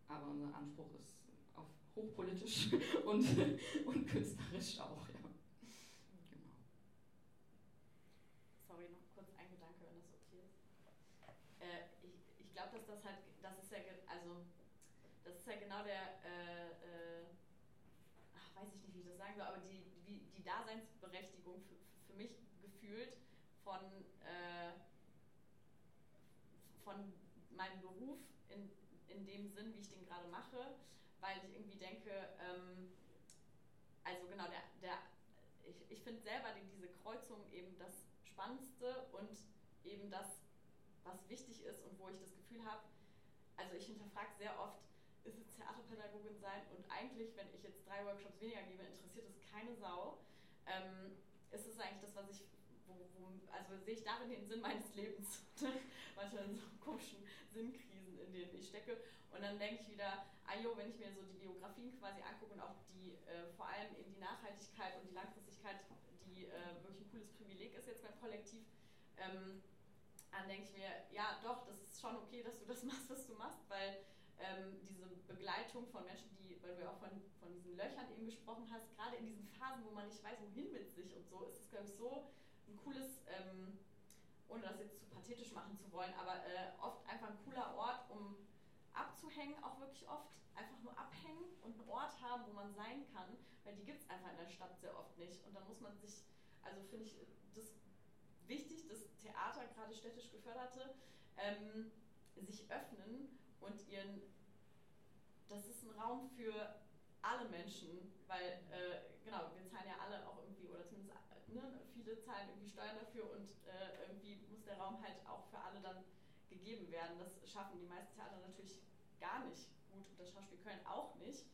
aber unser Anspruch ist auf hochpolitisch und, und künstlerisch auch, ja. dass das halt, das ist ja, also, das ist ja genau der, äh, äh, ach, weiß ich nicht, wie ich das sagen soll, aber die, die, die Daseinsberechtigung für, für mich gefühlt von, äh, von meinem Beruf in, in dem Sinn, wie ich den gerade mache, weil ich irgendwie denke, ähm, also genau, der, der, ich, ich finde selber die, diese Kreuzung eben das Spannendste und eben das, was wichtig ist und wo ich das Gefühl habe, also ich hinterfrage sehr oft, sein und eigentlich, wenn ich jetzt drei Workshops weniger gebe, interessiert es keine Sau. Ähm, ist es eigentlich das, was ich, wo, wo, also sehe ich darin den Sinn meines Lebens. Manchmal in so komischen Sinnkrisen, in denen ich stecke. Und dann denke ich wieder, ajo, wenn ich mir so die Biografien quasi angucke und auch die, äh, vor allem eben die Nachhaltigkeit und die Langfristigkeit, die äh, wirklich ein cooles Privileg ist jetzt beim Kollektiv, ähm, dann denke ich mir, ja doch, das ist schon okay, dass du das machst, was du machst, weil ähm, diese Begleitung von Menschen, die, weil du auch von, von diesen Löchern eben gesprochen hast, gerade in diesen Phasen, wo man nicht weiß, wohin mit sich und so, ist es, glaube ich, so ein cooles, ähm, ohne das jetzt zu pathetisch machen zu wollen, aber äh, oft einfach ein cooler Ort, um abzuhängen, auch wirklich oft einfach nur abhängen und einen Ort haben, wo man sein kann, weil die gibt es einfach in der Stadt sehr oft nicht. Und dann muss man sich, also finde ich das wichtig, dass Theater, gerade städtisch geförderte, ähm, sich öffnen und ihren, das ist ein Raum für alle Menschen, weil, äh, genau, wir zahlen ja alle auch irgendwie, oder zumindest ne, viele zahlen irgendwie Steuern dafür und äh, irgendwie muss der Raum halt auch für alle dann gegeben werden. Das schaffen die meisten Theater natürlich gar nicht gut und das Schauspiel Köln auch nicht.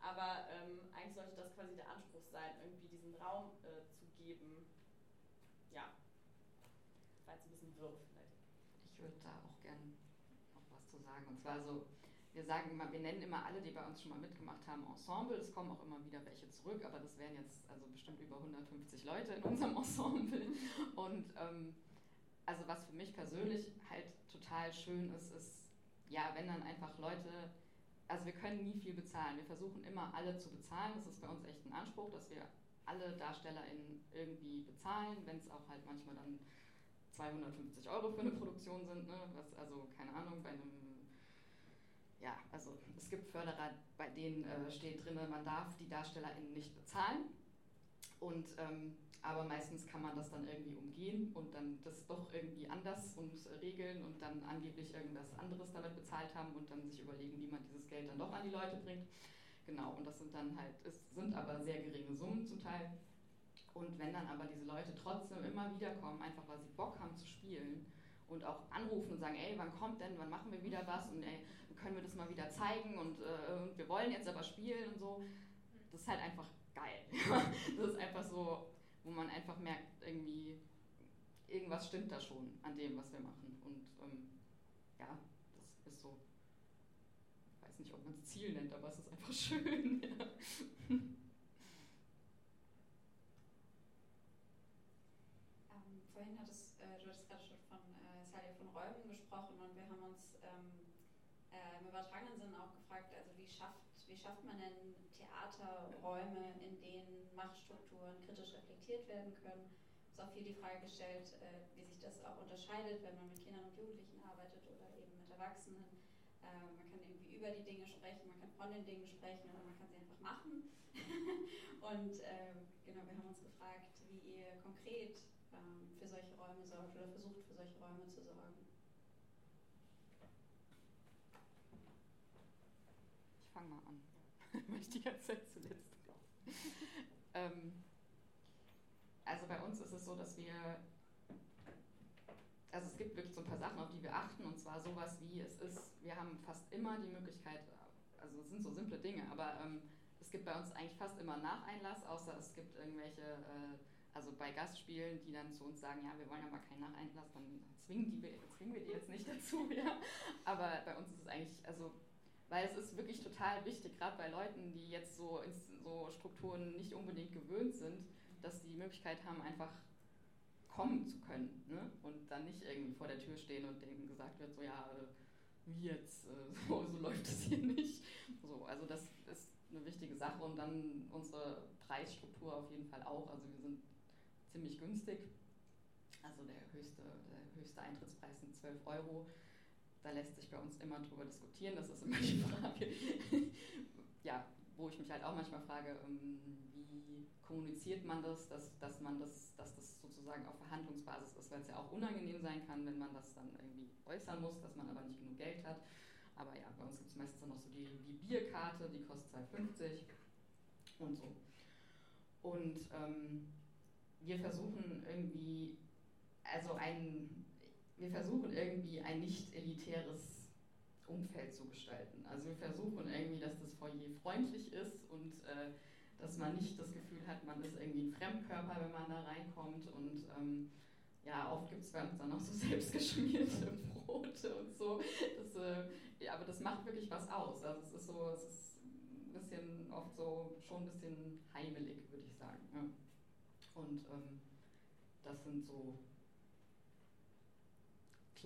Aber ähm, eigentlich sollte das quasi der Anspruch sein, irgendwie diesen Raum äh, zu geben. Ja, war jetzt ein bisschen wirr vielleicht. Ich würde da auch zwar so, wir sagen immer, wir nennen immer alle, die bei uns schon mal mitgemacht haben, Ensemble. Es kommen auch immer wieder welche zurück, aber das wären jetzt also bestimmt über 150 Leute in unserem Ensemble. Und ähm, also was für mich persönlich halt total schön ist, ist, ja, wenn dann einfach Leute also wir können nie viel bezahlen. Wir versuchen immer alle zu bezahlen. Das ist bei uns echt ein Anspruch, dass wir alle DarstellerInnen irgendwie bezahlen, wenn es auch halt manchmal dann 250 Euro für eine Produktion sind, ne? was also, keine Ahnung, bei einem, ja, also es gibt Förderer, bei denen äh, steht drin, man darf die DarstellerInnen nicht bezahlen. Und ähm, aber meistens kann man das dann irgendwie umgehen und dann das doch irgendwie anders und regeln und dann angeblich irgendwas anderes damit bezahlt haben und dann sich überlegen, wie man dieses Geld dann doch an die Leute bringt. Genau, und das sind dann halt, es sind aber sehr geringe Summen zum Teil. Und wenn dann aber diese Leute trotzdem immer wieder kommen, einfach weil sie Bock haben zu spielen und auch anrufen und sagen, ey, wann kommt denn, wann machen wir wieder was und ey, können wir das mal wieder zeigen und äh, wir wollen jetzt aber spielen und so, das ist halt einfach geil. das ist einfach so, wo man einfach merkt, irgendwie, irgendwas stimmt da schon an dem, was wir machen. Und ähm, ja, das ist so, ich weiß nicht, ob man es Ziel nennt, aber es ist einfach schön. Ja. Ähm, vorhin hattest äh, du hattest gerade schon von äh, Salia von Räumen gesprochen und wir haben uns ähm, äh, im übertragenen Sinne auch gefragt, also wie schafft, wie schafft man denn Theaterräume, in denen Machtstrukturen kritisch reflektiert werden können? Es ist auch viel die Frage gestellt, äh, wie sich das auch unterscheidet, wenn man mit Kindern und Jugendlichen arbeitet oder eben mit Erwachsenen. Äh, man kann irgendwie über die Dinge sprechen, man kann von den Dingen sprechen oder man kann sie einfach machen. und äh, genau, wir haben uns gefragt, wie ihr konkret ähm, für solche Räume sorgt oder versucht für solche Räume zu sorgen. Ich fange mal an, weil ich die ganze Zeit zuletzt ähm, also bei uns ist es so, dass wir, also es gibt wirklich so ein paar Sachen, auf die wir achten, und zwar sowas wie, es ist, wir haben fast immer die Möglichkeit, also es sind so simple Dinge, aber ähm, es gibt bei uns eigentlich fast immer Nacheinlass, außer es gibt irgendwelche, äh, also bei Gastspielen, die dann zu uns sagen, ja, wir wollen aber keinen Nacheinlass, dann zwingen, die, zwingen wir die jetzt nicht dazu, ja. Aber bei uns ist es eigentlich, also weil es ist wirklich total wichtig, gerade bei Leuten, die jetzt so, so Strukturen nicht unbedingt gewöhnt sind, dass die die Möglichkeit haben, einfach kommen zu können ne? und dann nicht irgendwie vor der Tür stehen und denen gesagt wird, so ja, äh, wie jetzt, äh, so, so läuft es hier nicht. So, also das ist eine wichtige Sache und dann unsere Preisstruktur auf jeden Fall auch. Also wir sind ziemlich günstig. Also der höchste, der höchste Eintrittspreis sind 12 Euro. Da lässt sich bei uns immer drüber diskutieren. Das ist immer die Frage, ja, wo ich mich halt auch manchmal frage, ähm, wie kommuniziert man das, dass, dass man das, dass das sozusagen auf Verhandlungsbasis ist, weil es ja auch unangenehm sein kann, wenn man das dann irgendwie äußern muss, dass man aber nicht genug Geld hat. Aber ja, bei uns gibt es meistens dann noch so die, die Bierkarte, die kostet 2,50 und so. Und ähm, wir versuchen irgendwie, also ein wir versuchen irgendwie ein nicht elitäres Umfeld zu gestalten. Also wir versuchen irgendwie, dass das Foyer freundlich ist und äh, dass man nicht das Gefühl hat, man ist irgendwie ein Fremdkörper, wenn man da reinkommt. Und ähm, ja, oft gibt es bei uns dann auch so selbstgeschmierte Brote und so. Das, äh, ja, aber das macht wirklich was aus. Also es ist so, es ist ein bisschen oft so schon ein bisschen heimelig, würde ich sagen. Ja. Und ähm, das sind so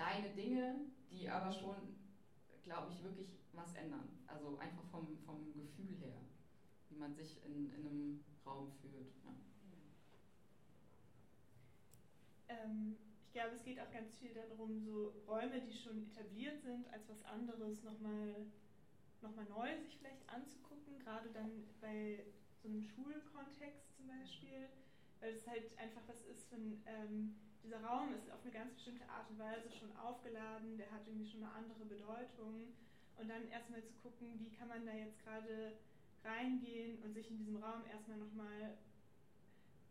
kleine Dinge, die aber schon, glaube ich, wirklich was ändern. Also einfach vom, vom Gefühl her, wie man sich in, in einem Raum fühlt. Ja. Ähm, ich glaube, es geht auch ganz viel darum, so Räume, die schon etabliert sind, als was anderes nochmal noch mal neu sich vielleicht anzugucken, gerade dann bei so einem Schulkontext zum Beispiel, weil es halt einfach was ist, wenn ähm, dieser Raum ist auf eine ganz bestimmte Art und Weise schon aufgeladen, der hat irgendwie schon eine andere Bedeutung. Und dann erstmal zu gucken, wie kann man da jetzt gerade reingehen und sich in diesem Raum erstmal nochmal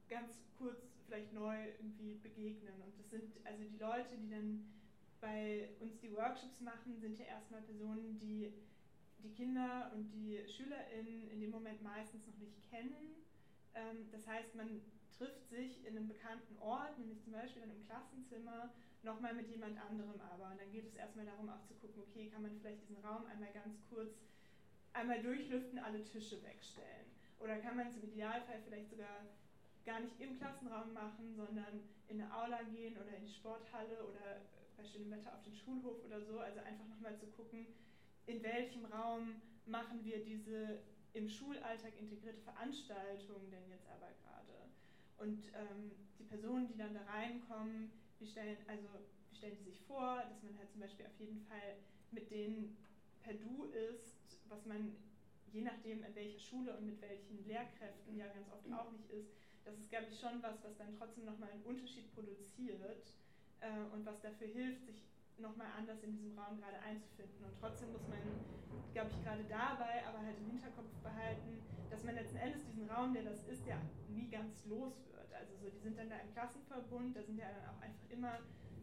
ganz kurz vielleicht neu irgendwie begegnen. Und das sind also die Leute, die dann bei uns die Workshops machen, sind ja erstmal Personen, die die Kinder und die SchülerInnen in dem Moment meistens noch nicht kennen. Ähm, das heißt, man trifft sich in einem bekannten Ort, nämlich zum Beispiel in einem Klassenzimmer, nochmal mit jemand anderem aber. Und dann geht es erstmal darum, auch zu gucken, okay, kann man vielleicht diesen Raum einmal ganz kurz einmal durchlüften, alle Tische wegstellen. Oder kann man es im Idealfall vielleicht sogar gar nicht im Klassenraum machen, sondern in eine Aula gehen oder in die Sporthalle oder bei schönem Wetter auf den Schulhof oder so. Also einfach nochmal zu gucken, in welchem Raum machen wir diese im Schulalltag integrierte Veranstaltung denn jetzt aber gerade. Und ähm, die Personen, die dann da reinkommen, wie stellen, also, wie stellen die sich vor, dass man halt zum Beispiel auf jeden Fall mit denen per Du ist, was man je nachdem, in welcher Schule und mit welchen Lehrkräften ja ganz oft auch nicht ist. Das ist, glaube ich, schon was, was dann trotzdem nochmal einen Unterschied produziert äh, und was dafür hilft, sich nochmal anders in diesem Raum gerade einzufinden. Und trotzdem muss man, glaube ich, gerade dabei aber halt im Hinterkopf behalten, dass man letzten Endes diesen Raum, der das ist, ja nie ganz los wird. Also so, die sind dann da im Klassenverbund, da sind ja dann auch einfach immer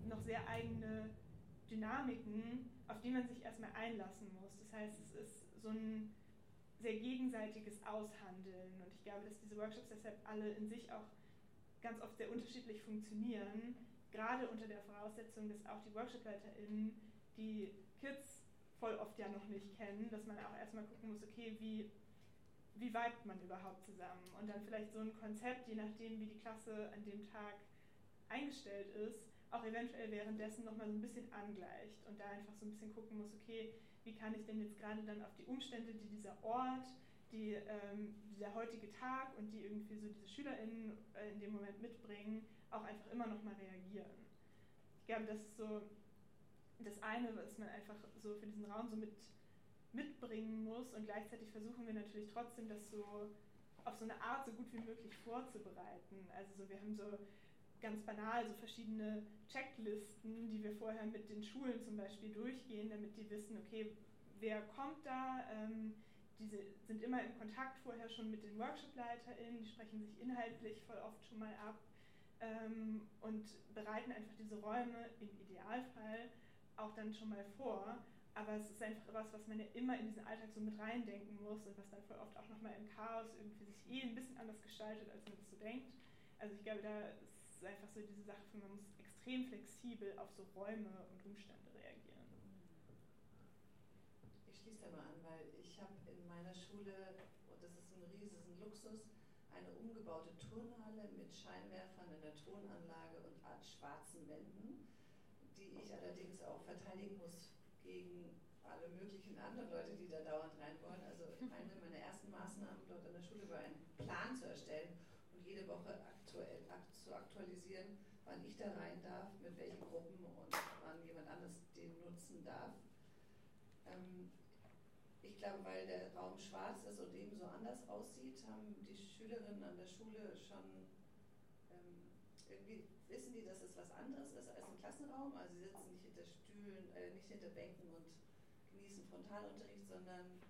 noch sehr eigene Dynamiken, auf die man sich erstmal einlassen muss. Das heißt, es ist so ein sehr gegenseitiges Aushandeln. Und ich glaube, dass diese Workshops deshalb alle in sich auch ganz oft sehr unterschiedlich funktionieren, gerade unter der Voraussetzung, dass auch die WorkshopleiterInnen die Kids voll oft ja noch nicht kennen, dass man auch erstmal gucken muss, okay, wie, wie vibet man überhaupt zusammen? Und dann vielleicht so ein Konzept, je nachdem, wie die Klasse an dem Tag eingestellt ist, auch eventuell währenddessen nochmal so ein bisschen angleicht und da einfach so ein bisschen gucken muss, okay, wie kann ich denn jetzt gerade dann auf die Umstände, die dieser Ort, die, ähm, dieser heutige Tag und die irgendwie so diese SchülerInnen äh, in dem Moment mitbringen, auch einfach immer noch mal reagieren. Ich glaube, das ist so das eine, was man einfach so für diesen Raum so mit, mitbringen muss und gleichzeitig versuchen wir natürlich trotzdem, das so auf so eine Art so gut wie möglich vorzubereiten. Also so, wir haben so ganz banal so verschiedene Checklisten, die wir vorher mit den Schulen zum Beispiel durchgehen, damit die wissen, okay, wer kommt da, ähm, diese sind immer in Kontakt vorher schon mit den WorkshopleiterInnen, die sprechen sich inhaltlich voll oft schon mal ab ähm, und bereiten einfach diese Räume im Idealfall auch dann schon mal vor. Aber es ist einfach was, was man ja immer in diesen Alltag so mit reindenken muss und was dann voll oft auch nochmal im Chaos irgendwie sich eh ein bisschen anders gestaltet, als man das so denkt. Also ich glaube, da ist einfach so diese Sache, man muss extrem flexibel auf so Räume und Umstände reagieren. Da mal an, weil ich habe in meiner Schule, und das ist ein riesigen Luxus, eine umgebaute Turnhalle mit Scheinwerfern in der Tonanlage und Art schwarzen Wänden, die ich allerdings auch verteidigen muss gegen alle möglichen anderen Leute, die da dauernd rein wollen. Also eine meiner ersten Maßnahmen dort an der Schule war, einen Plan zu erstellen und jede Woche aktuell zu aktualisieren, wann ich da rein darf, mit welchen Gruppen und wann jemand anders den nutzen darf. Glaube, weil der Raum schwarz ist und eben so anders aussieht, haben die Schülerinnen an der Schule schon ähm, irgendwie wissen die, dass es was anderes ist als ein Klassenraum. Also sie sitzen nicht hinter Stühlen, äh, nicht hinter Bänken und genießen Frontalunterricht, sondern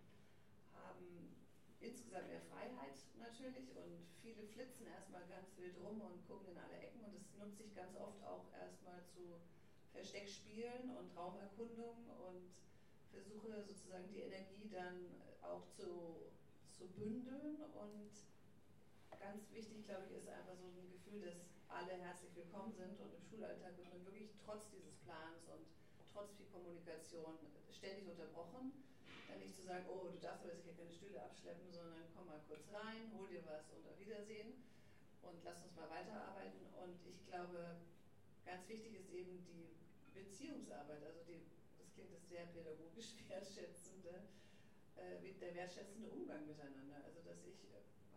haben insgesamt mehr Freiheit natürlich und viele flitzen erstmal ganz wild rum und gucken in alle Ecken und es nutzt sich ganz oft auch erstmal zu Versteckspielen und Raumerkundung und versuche sozusagen die Energie dann auch zu, zu bündeln und ganz wichtig, glaube ich, ist einfach so ein Gefühl, dass alle herzlich willkommen sind und im Schulalltag wird man wirklich trotz dieses Plans und trotz viel Kommunikation ständig unterbrochen dann nicht zu sagen, oh, du darfst aber jetzt hier keine Stühle abschleppen, sondern komm mal kurz rein, hol dir was und auf Wiedersehen und lass uns mal weiterarbeiten. Und ich glaube, ganz wichtig ist eben die Beziehungsarbeit, also die, sehr pädagogisch wertschätzende, äh, der wertschätzende Umgang miteinander. Also dass ich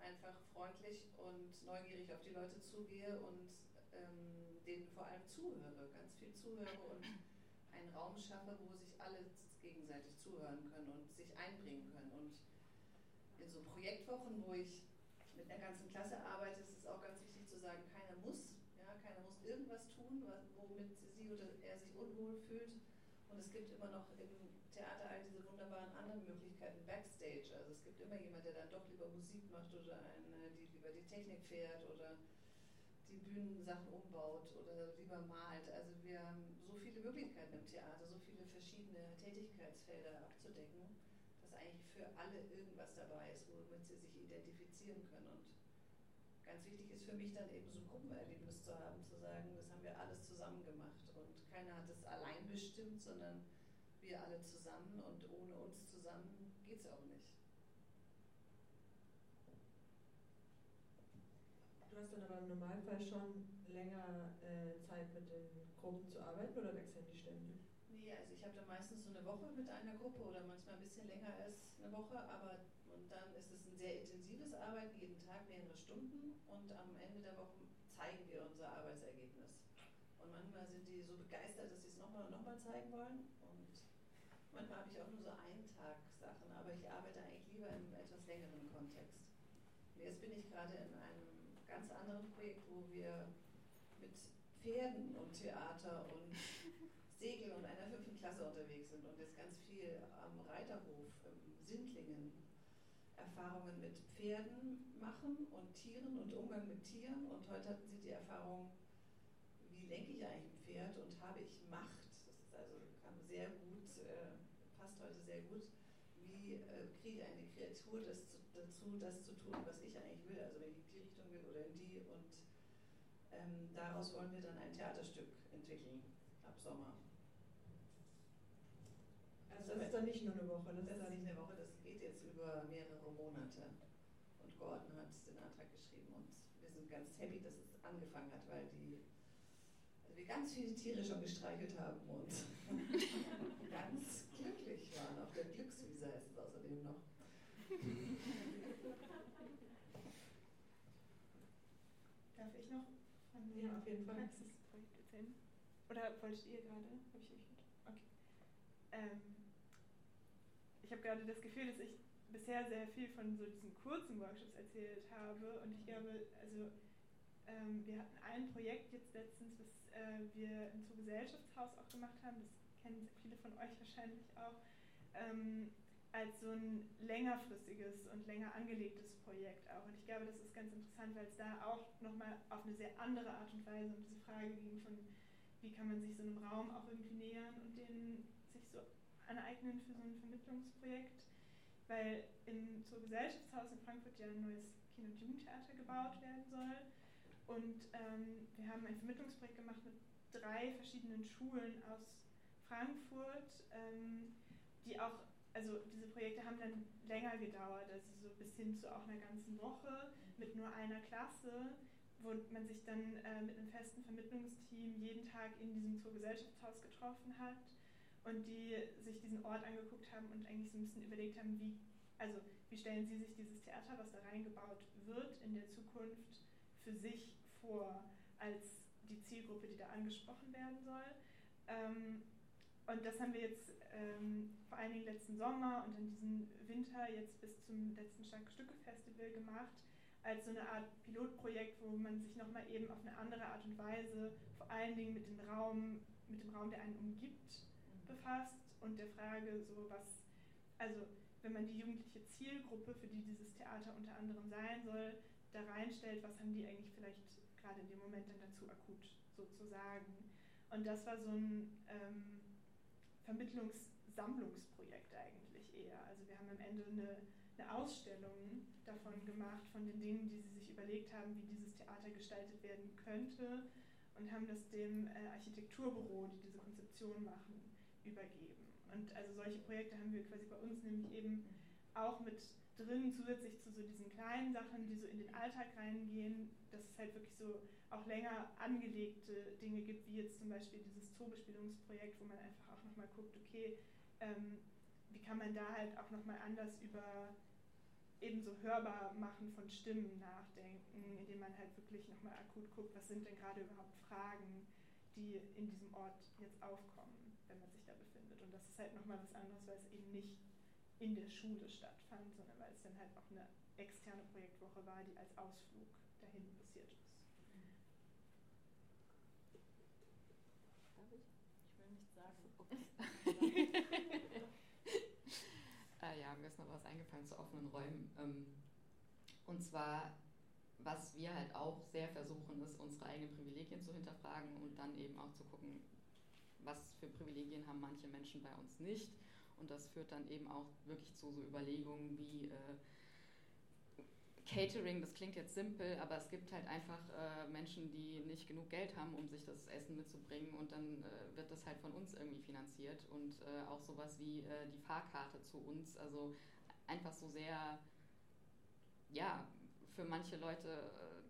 einfach freundlich und neugierig auf die Leute zugehe und ähm, denen vor allem zuhöre, ganz viel zuhöre und einen Raum schaffe, wo sich alle gegenseitig zuhören können und sich einbringen können. Und in so Projektwochen, wo ich mit einer ganzen Klasse arbeite, ist es auch ganz wichtig zu sagen, keiner muss, ja, keiner muss irgendwas tun, womit sie oder er sich unwohl fühlt. Es gibt immer noch im Theater all diese wunderbaren anderen Möglichkeiten backstage. Also es gibt immer jemand, der dann doch lieber Musik macht oder eine, die lieber die Technik fährt oder die Bühnensachen umbaut oder lieber malt. Also wir haben so viele Möglichkeiten im Theater, so viele verschiedene Tätigkeitsfelder abzudecken, dass eigentlich für alle irgendwas dabei ist, womit sie sich identifizieren können. Und ganz wichtig ist für mich dann eben so ein Gruppenerlebnis zu haben, zu sagen, das haben wir alles zusammen gemacht keiner hat es allein bestimmt, sondern wir alle zusammen und ohne uns zusammen geht es auch nicht. Du hast dann aber im Normalfall schon länger äh, Zeit mit den Gruppen zu arbeiten oder wechseln die ständig? Nee, also ich habe da meistens so eine Woche mit einer Gruppe oder manchmal ein bisschen länger als eine Woche, aber und dann ist es ein sehr intensives Arbeiten, jeden Tag mehrere Stunden und am Ende der Woche zeigen wir unser Arbeitsergebnis. Und manchmal sind die so begeistert, dass sie es nochmal und nochmal zeigen wollen und manchmal habe ich auch nur so Eintagsachen, aber ich arbeite eigentlich lieber im etwas längeren Kontext. Jetzt bin ich gerade in einem ganz anderen Projekt, wo wir mit Pferden und Theater und Segeln und einer fünften Klasse unterwegs sind und jetzt ganz viel am Reiterhof im Sindlingen Erfahrungen mit Pferden machen und Tieren und Umgang mit Tieren. Und heute hatten sie die Erfahrung, lenke ich eigentlich ein Pferd und habe ich Macht? Das ist also kam sehr gut, äh, passt heute sehr gut. Wie äh, kriege ich eine Kreatur das zu, dazu, das zu tun, was ich eigentlich will? Also wenn ich in die Richtung will oder in die. Und ähm, daraus wollen wir dann ein Theaterstück entwickeln ab Sommer. Also das ist dann nicht nur eine Woche. Das, das ist dann nicht eine Woche, das geht jetzt über mehrere Monate. Und Gordon hat den Antrag geschrieben und wir sind ganz happy, dass es angefangen hat, weil die ganz viele Tiere schon gestreichelt haben und ganz glücklich waren. Auf der Glückswiese heißt es außerdem noch. Darf ich noch ja, auf jeden Fall. Praxisprojekt erzählen? Oder wolltet ihr gerade? Habe ich euch? Okay. Ähm, ich habe gerade das Gefühl, dass ich bisher sehr viel von so diesen kurzen Workshops erzählt habe und ich glaube, also ähm, wir hatten ein Projekt jetzt letztens, was äh, wir im Gesellschaftshaus auch gemacht haben, das kennen viele von euch wahrscheinlich auch, ähm, als so ein längerfristiges und länger angelegtes Projekt auch. Und ich glaube, das ist ganz interessant, weil es da auch nochmal auf eine sehr andere Art und Weise um diese Frage ging von, wie kann man sich so einem Raum auch irgendwie nähern und den sich so aneignen für so ein Vermittlungsprojekt. Weil im Gesellschaftshaus in Frankfurt ja ein neues Kinder- und Jugendtheater gebaut werden soll. Und ähm, wir haben ein Vermittlungsprojekt gemacht mit drei verschiedenen Schulen aus Frankfurt, ähm, die auch, also diese Projekte haben dann länger gedauert, also so bis hin zu auch einer ganzen Woche mit nur einer Klasse, wo man sich dann äh, mit einem festen Vermittlungsteam jeden Tag in diesem Zoogesellschaftshaus getroffen hat und die sich diesen Ort angeguckt haben und eigentlich so ein bisschen überlegt haben, wie, also wie stellen sie sich dieses Theater, was da reingebaut wird, in der Zukunft für sich vor als die Zielgruppe, die da angesprochen werden soll. Ähm, und das haben wir jetzt ähm, vor allen Dingen letzten Sommer und in diesem Winter jetzt bis zum letzten Starke Stücke Festival gemacht, als so eine Art Pilotprojekt, wo man sich nochmal eben auf eine andere Art und Weise vor allen Dingen mit dem Raum, mit dem Raum, der einen umgibt, befasst und der Frage, so was, also wenn man die jugendliche Zielgruppe, für die dieses Theater unter anderem sein soll, da reinstellt, was haben die eigentlich vielleicht gerade in dem Moment dann dazu akut sozusagen. Und das war so ein ähm, Vermittlungssammlungsprojekt eigentlich eher. Also wir haben am Ende eine, eine Ausstellung davon gemacht, von den Dingen, die sie sich überlegt haben, wie dieses Theater gestaltet werden könnte und haben das dem äh, Architekturbüro, die diese Konzeption machen, übergeben. Und also solche Projekte haben wir quasi bei uns nämlich eben auch mit drin, zusätzlich zu so diesen kleinen Sachen, die so in den Alltag reingehen, dass es halt wirklich so auch länger angelegte Dinge gibt, wie jetzt zum Beispiel dieses Zoobespielungsprojekt, wo man einfach auch nochmal guckt, okay, ähm, wie kann man da halt auch nochmal anders über ebenso hörbar machen von Stimmen nachdenken, indem man halt wirklich nochmal akut guckt, was sind denn gerade überhaupt Fragen, die in diesem Ort jetzt aufkommen, wenn man sich da befindet. Und das ist halt nochmal was anderes, weil es eben nicht in der Schule stattfand, sondern weil es dann halt auch eine externe Projektwoche war, die als Ausflug dahin passiert ist. Darf ich? Ich will nichts sagen. äh, ja, mir ist noch was eingefallen zu offenen Räumen. Ähm, und zwar was wir halt auch sehr versuchen, ist, unsere eigenen Privilegien zu hinterfragen und dann eben auch zu gucken, was für Privilegien haben manche Menschen bei uns nicht. Und das führt dann eben auch wirklich zu so Überlegungen wie äh, Catering, das klingt jetzt simpel, aber es gibt halt einfach äh, Menschen, die nicht genug Geld haben, um sich das Essen mitzubringen. Und dann äh, wird das halt von uns irgendwie finanziert. Und äh, auch sowas wie äh, die Fahrkarte zu uns, also einfach so sehr, ja, für manche Leute äh,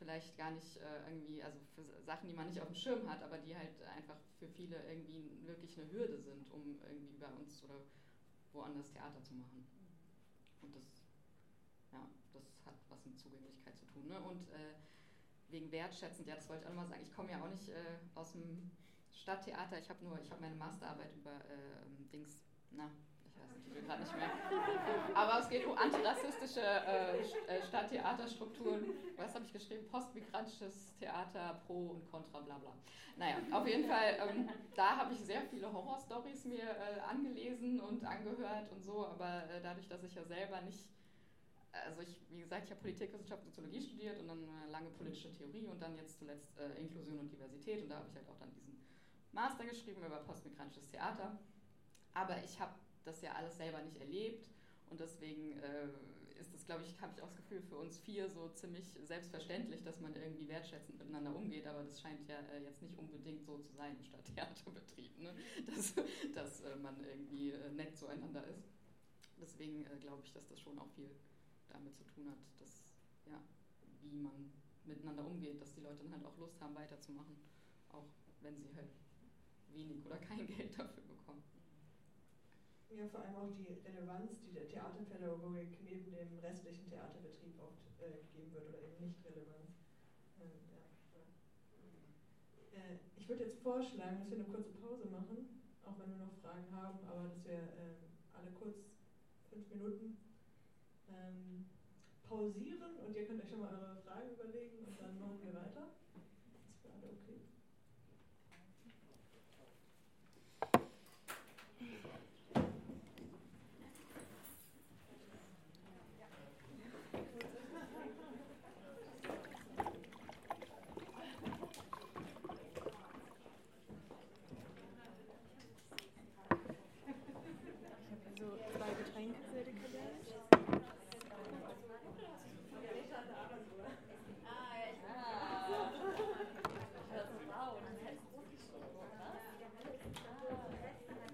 vielleicht gar nicht äh, irgendwie, also für Sachen, die man nicht auf dem Schirm hat, aber die halt einfach für viele irgendwie wirklich eine Hürde sind, um irgendwie bei uns oder woanders Theater zu machen. Und das was mit Zugänglichkeit zu tun. Ne? Und äh, wegen wertschätzend, ja, das wollte ich auch nochmal sagen, ich komme ja auch nicht äh, aus dem Stadttheater, ich habe nur, ich habe meine Masterarbeit über äh, Dings, na, weiß den Titel gerade nicht mehr. Aber es geht um antirassistische äh, äh, Stadttheaterstrukturen. Was habe ich geschrieben? Postmigrantisches Theater, Pro und Contra, bla bla. Naja, auf jeden Fall, ähm, da habe ich sehr viele Horrorstories mir äh, angelesen und angehört und so, aber äh, dadurch, dass ich ja selber nicht also ich, wie gesagt, ich habe Politikwissenschaft und Soziologie studiert und dann eine lange politische Theorie und dann jetzt zuletzt äh, Inklusion und Diversität und da habe ich halt auch dann diesen Master geschrieben über postmigrantisches Theater. Aber ich habe das ja alles selber nicht erlebt und deswegen äh, ist das, glaube ich, habe ich auch das Gefühl für uns vier so ziemlich selbstverständlich, dass man irgendwie wertschätzend miteinander umgeht, aber das scheint ja äh, jetzt nicht unbedingt so zu sein im Stadttheaterbetrieb, ne? dass, dass äh, man irgendwie äh, nett zueinander ist. Deswegen äh, glaube ich, dass das schon auch viel damit zu tun hat, dass, ja, wie man miteinander umgeht, dass die Leute dann halt auch Lust haben, weiterzumachen, auch wenn sie halt wenig oder kein Geld dafür bekommen. Ja, vor allem auch die Relevanz, die der Theaterpädagogik neben dem restlichen Theaterbetrieb oft äh, gegeben wird oder eben nicht Relevanz. Ähm, ja. äh, ich würde jetzt vorschlagen, dass wir eine kurze Pause machen, auch wenn wir noch Fragen haben, aber dass wir äh, alle kurz fünf Minuten ähm, pausieren und ihr könnt euch schon mal eure Fragen überlegen und dann machen wir weiter.